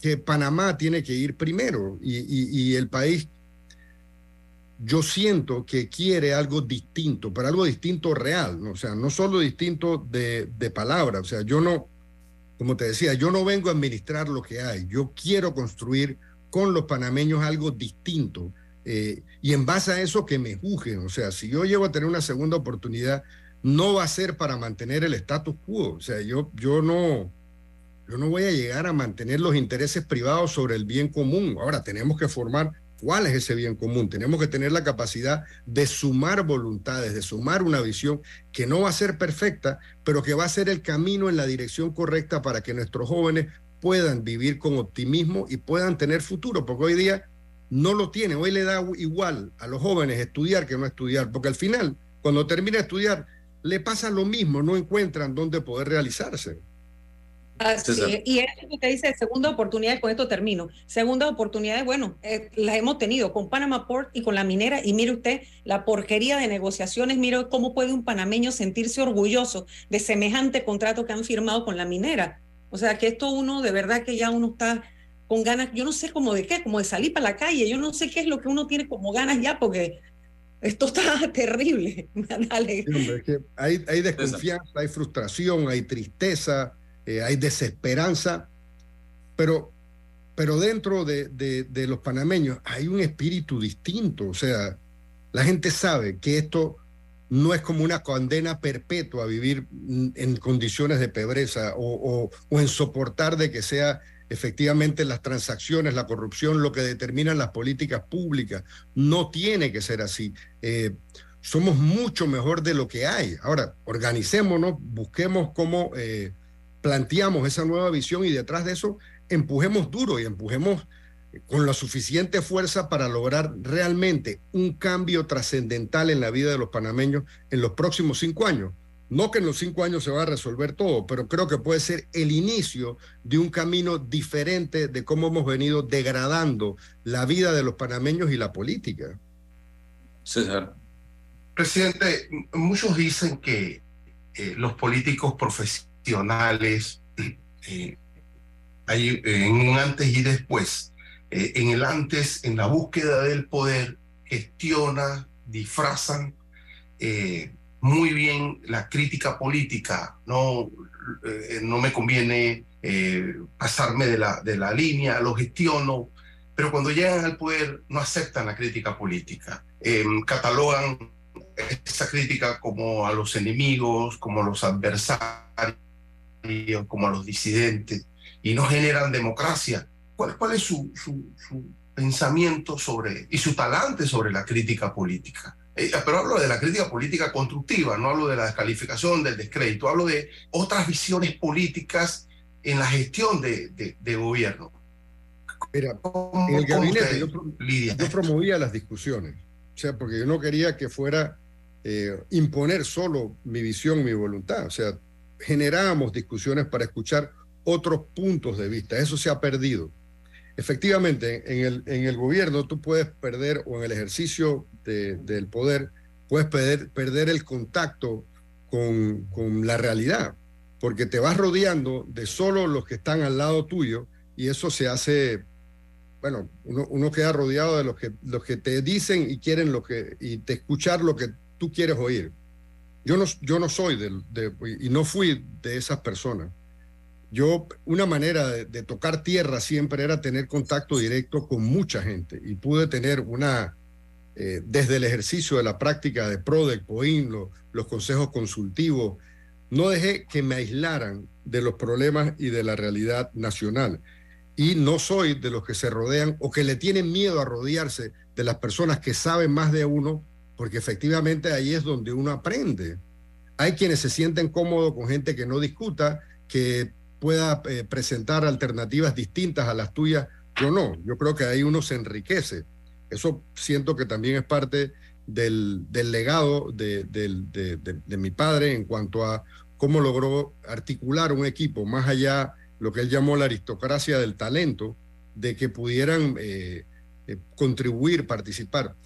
que Panamá tiene que ir primero y, el país, yo siento que quiere algo distinto, pero algo distinto real, o sea, no solo distinto de, de palabras, o sea, yo no, como te decía, yo no vengo a administrar lo que hay, yo quiero construir con los panameños algo distinto. Eh, y en base a eso que me juzguen, o sea, si yo llego a tener una segunda oportunidad, no va a ser para mantener el status quo, o sea, yo, yo no, yo no voy a llegar a mantener los intereses privados sobre el bien común. Ahora tenemos que formar cuál es ese bien común. Tenemos que tener la capacidad de sumar voluntades, de sumar una visión que no va a ser perfecta, pero que va a ser el camino en la dirección correcta para que nuestros jóvenes puedan vivir con optimismo y puedan tener futuro, porque hoy día no lo tiene. Hoy le da igual a los jóvenes estudiar que no estudiar, porque al final, cuando termina de estudiar, le pasa lo mismo, no encuentran dónde poder realizarse. Así Y eso que usted dice, segunda oportunidad, con esto termino. Segunda oportunidad, bueno, eh, las hemos tenido con Panama Port y con la minera. Y mire usted la porquería de negociaciones. Mire cómo puede un panameño sentirse orgulloso de semejante contrato que han firmado con la minera. O sea, que esto uno, de verdad que ya uno está con ganas, yo no sé cómo de qué, como de salir para la calle. Yo no sé qué es lo que uno tiene como ganas ya, porque esto está terrible. hay, hay desconfianza, hay frustración, hay tristeza eh, hay desesperanza, pero, pero dentro de, de, los panameños hay un espíritu distinto, o sea, la gente sabe que esto no es como una condena perpetua a vivir en condiciones de pobreza o, o, en soportar de que sea efectivamente las transacciones, la corrupción, lo que determinan las políticas públicas. No tiene que ser así. Eh, somos mucho mejor de lo que hay. Ahora, organicémonos, busquemos cómo eh, planteamos esa nueva visión y detrás de eso empujemos duro y empujemos con la suficiente fuerza para lograr realmente un cambio trascendental en la vida de los panameños en los próximos cinco años. No que en los cinco años se va a resolver todo, pero creo que puede ser el inicio de un camino diferente de cómo hemos venido degradando la vida de los panameños y la política. César. Presidente, muchos dicen que eh, los políticos profesionales, eh, hay en un antes y después, eh, en el antes, en la búsqueda del poder, gestiona, disfrazan eh, muy bien la crítica política. No, eh, no me conviene pasarme de la, de la línea, lo gestiono, pero cuando llegan al poder no aceptan la crítica política. catalogan esa crítica como a los enemigos, como a los adversarios, como a los disidentes, y no generan democracia ¿Cuál, es su, pensamiento sobre y su talante sobre la crítica política? Eh, pero hablo de la crítica política constructiva, no hablo de la descalificación, del descrédito, hablo de otras visiones políticas en la gestión de, gobierno. Mira, en el gabinete yo, promovía las discusiones, o sea, porque yo no quería que fuera eh, imponer solo mi visión, mi voluntad, o sea, generábamos discusiones para escuchar otros puntos de vista, eso se ha perdido. Efectivamente, en el, en el gobierno tú puedes perder, o en el ejercicio del poder, puedes perder, perder el contacto con, con, la realidad, porque te vas rodeando de solo los que están al lado tuyo y eso se hace, bueno, uno, uno queda rodeado de los que, los que te dicen y quieren lo que, y te escuchar lo que tú quieres oír. Yo no, yo no soy de, de, y no fui de esas personas. Yo, una manera de, tocar tierra siempre era tener contacto directo con mucha gente y pude tener una, eh, desde el ejercicio de la práctica de PRODEC, POIN, los consejos consultivos, no dejé que me aislaran de los problemas y de la realidad nacional. Y no soy de los que se rodean o que le tienen miedo a rodearse de las personas que saben más de uno, porque efectivamente ahí es donde uno aprende. Hay quienes se sienten cómodos con gente que no discuta, que pueda eh, presentar alternativas distintas a las tuyas, yo no, yo creo que ahí uno se enriquece. Eso siento que también es parte del, del legado de, de, mi padre en cuanto a cómo logró articular un equipo, más allá lo que él llamó la aristocracia del talento, de que pudieran eh, eh, contribuir, participar.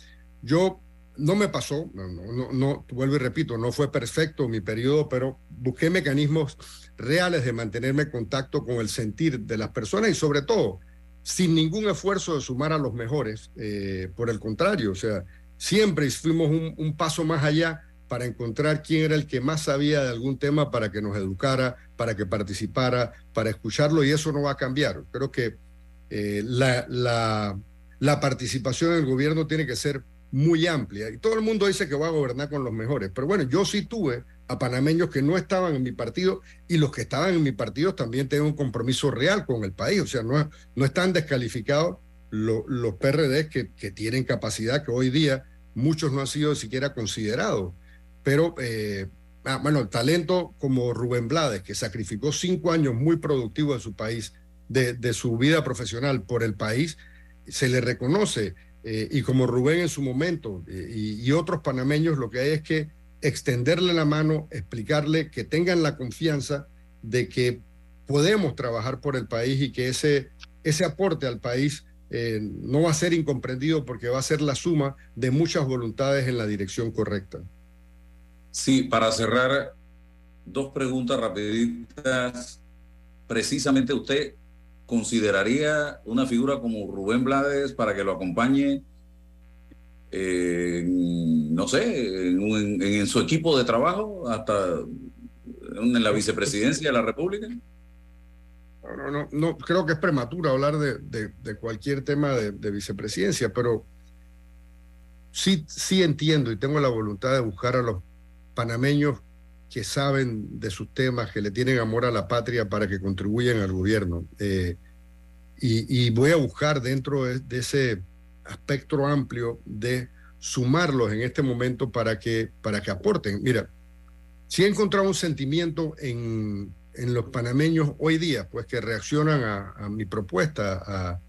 Yo no me pasó, no, no, no, vuelvo y repito, no fue perfecto mi periodo, pero busqué mecanismos reales de mantenerme en contacto con el sentir de las personas y sobre todo sin ningún esfuerzo de sumar a los mejores. Eh, por el contrario, o sea, siempre fuimos un, paso más allá para encontrar quién era el que más sabía de algún tema para que nos educara, para que participara, para escucharlo y eso no va a cambiar. Creo que eh, la, la, la participación en el gobierno tiene que ser muy amplia y todo el mundo dice que va a gobernar con los mejores, pero bueno, yo sí tuve a panameños que no estaban en mi partido y los que estaban en mi partido también tienen un compromiso real con el país. O sea, no, no están descalificados los PRD que, que, tienen capacidad que hoy día muchos no han sido siquiera considerados. Pero, eh, ah, bueno, el talento como Rubén Blades, que sacrificó cinco años muy productivos de su país, de, de su vida profesional por el país, se le reconoce. Eh, y como Rubén en su momento eh, y, otros panameños, lo que hay es que extenderle la mano, explicarle que tengan la confianza de que podemos trabajar por el país y que ese, ese aporte al país eh, no va a ser incomprendido porque va a ser la suma de muchas voluntades en la dirección correcta. Sí, para cerrar, dos preguntas rapiditas. Precisamente usted consideraría una figura como Rubén Blades para que lo acompañe no sé, en, su equipo de trabajo, hasta en la vicepresidencia de la República? No, no, no, creo que es prematuro hablar de, de, cualquier tema de, vicepresidencia, pero sí, sí entiendo y tengo la voluntad de buscar a los panameños que saben de sus temas, que le tienen amor a la patria para que contribuyan al gobierno. Eh, y, y, voy a buscar dentro de, ese espectro amplio de sumarlos en este momento para que, para que aporten. Mira, si he encontrado un sentimiento en, en los panameños hoy día, pues que reaccionan a, mi propuesta, a,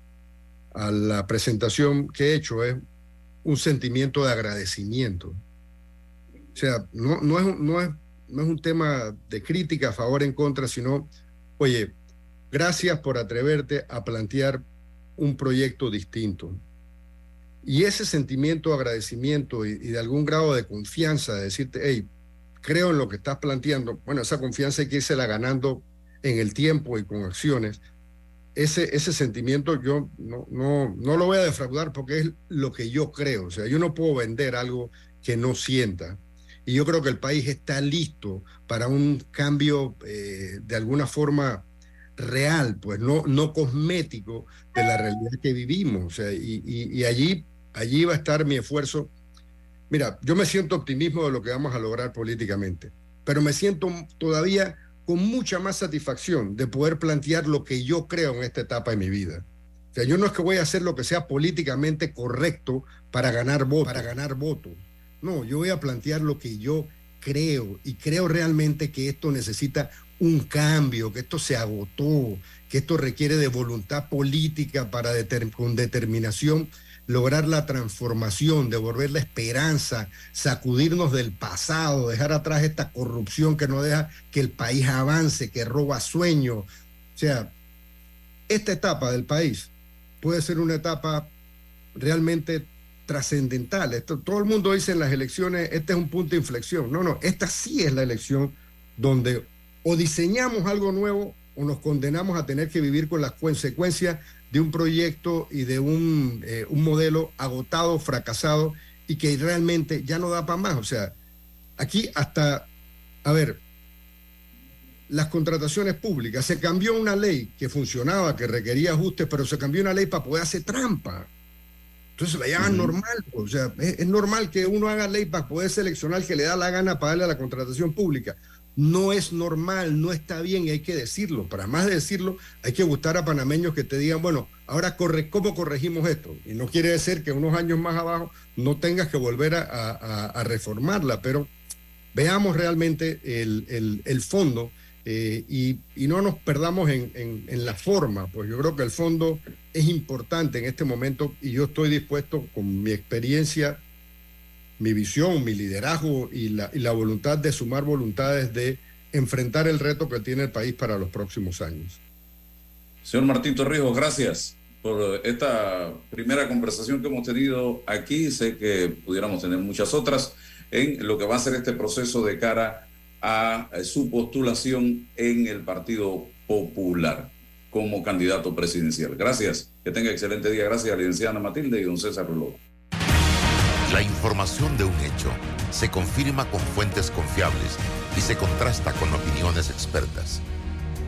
a la presentación que he hecho es un sentimiento de agradecimiento. O sea, no, no, es, no, es, no es un tema de crítica a favor en contra, sino, oye, gracias por atreverte a plantear un proyecto distinto. Y ese sentimiento de agradecimiento y, y, de algún grado de confianza, de decirte, hey, creo en lo que estás planteando, bueno, esa confianza hay que irse la ganando en el tiempo y con acciones, ese, ese sentimiento yo no, no, no lo voy a defraudar porque es lo que yo creo. O sea, yo no puedo vender algo que no sienta. Y yo creo que el país está listo para un cambio eh, de alguna forma real, pues no, no cosmético de la realidad que vivimos. O sea, y, y, y allí, allí va a estar mi esfuerzo. Mira, yo me siento optimismo de lo que vamos a lograr políticamente, pero me siento todavía con mucha más satisfacción de poder plantear lo que yo creo en esta etapa de mi vida. O sea, yo no es que voy a hacer lo que sea políticamente correcto para ganar votos. Para ganar votos. No, yo voy a plantear lo que yo creo y creo realmente que esto necesita un cambio, que esto se agotó, que esto requiere de voluntad política para con determinación lograr la transformación, devolver la esperanza, sacudirnos del pasado, dejar atrás esta corrupción que no deja que el país avance, que roba sueños. O sea, esta etapa del país puede ser una etapa realmente trascendental. Esto, todo el mundo dice en las elecciones, este es un punto de inflexión. No, no, esta sí es la elección donde o diseñamos algo nuevo o nos condenamos a tener que vivir con las consecuencias de un proyecto y de un, eh, un modelo agotado, fracasado y que realmente ya no da para más. O sea, aquí hasta, a ver, las contrataciones públicas, se cambió una ley que funcionaba, que requería ajustes, pero se cambió una ley para poder hacer trampa. Entonces la llaman uh -huh. normal, o sea, es, es, normal que uno haga ley para poder seleccionar que le da la gana para darle a la contratación pública no es normal, no está bien y hay que decirlo. Para más de decirlo, hay que gustar a panameños que te digan, bueno, ahora corre, ¿cómo corregimos esto? Y no quiere decir que unos años más abajo no tengas que volver a, a, a reformarla, pero veamos realmente el, el, el fondo eh, y, y, no nos perdamos en, en, en, la forma, pues yo creo que el fondo es importante en este momento y yo estoy dispuesto con mi experiencia mi visión, mi liderazgo y la, y la, voluntad de sumar voluntades de enfrentar el reto que tiene el país para los próximos años. Señor Martín Torrijos, gracias por esta primera conversación que hemos tenido aquí. Sé que pudiéramos tener muchas otras en lo que va a ser este proceso de cara a su postulación en el Partido Popular como candidato presidencial. Gracias. Que tenga excelente día. Gracias, licenciada Matilde y don César Ruló. La información de un hecho se confirma con fuentes confiables y se contrasta con opiniones expertas.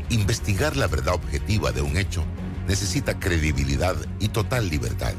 Investigar la verdad objetiva de un hecho necesita credibilidad y total libertad.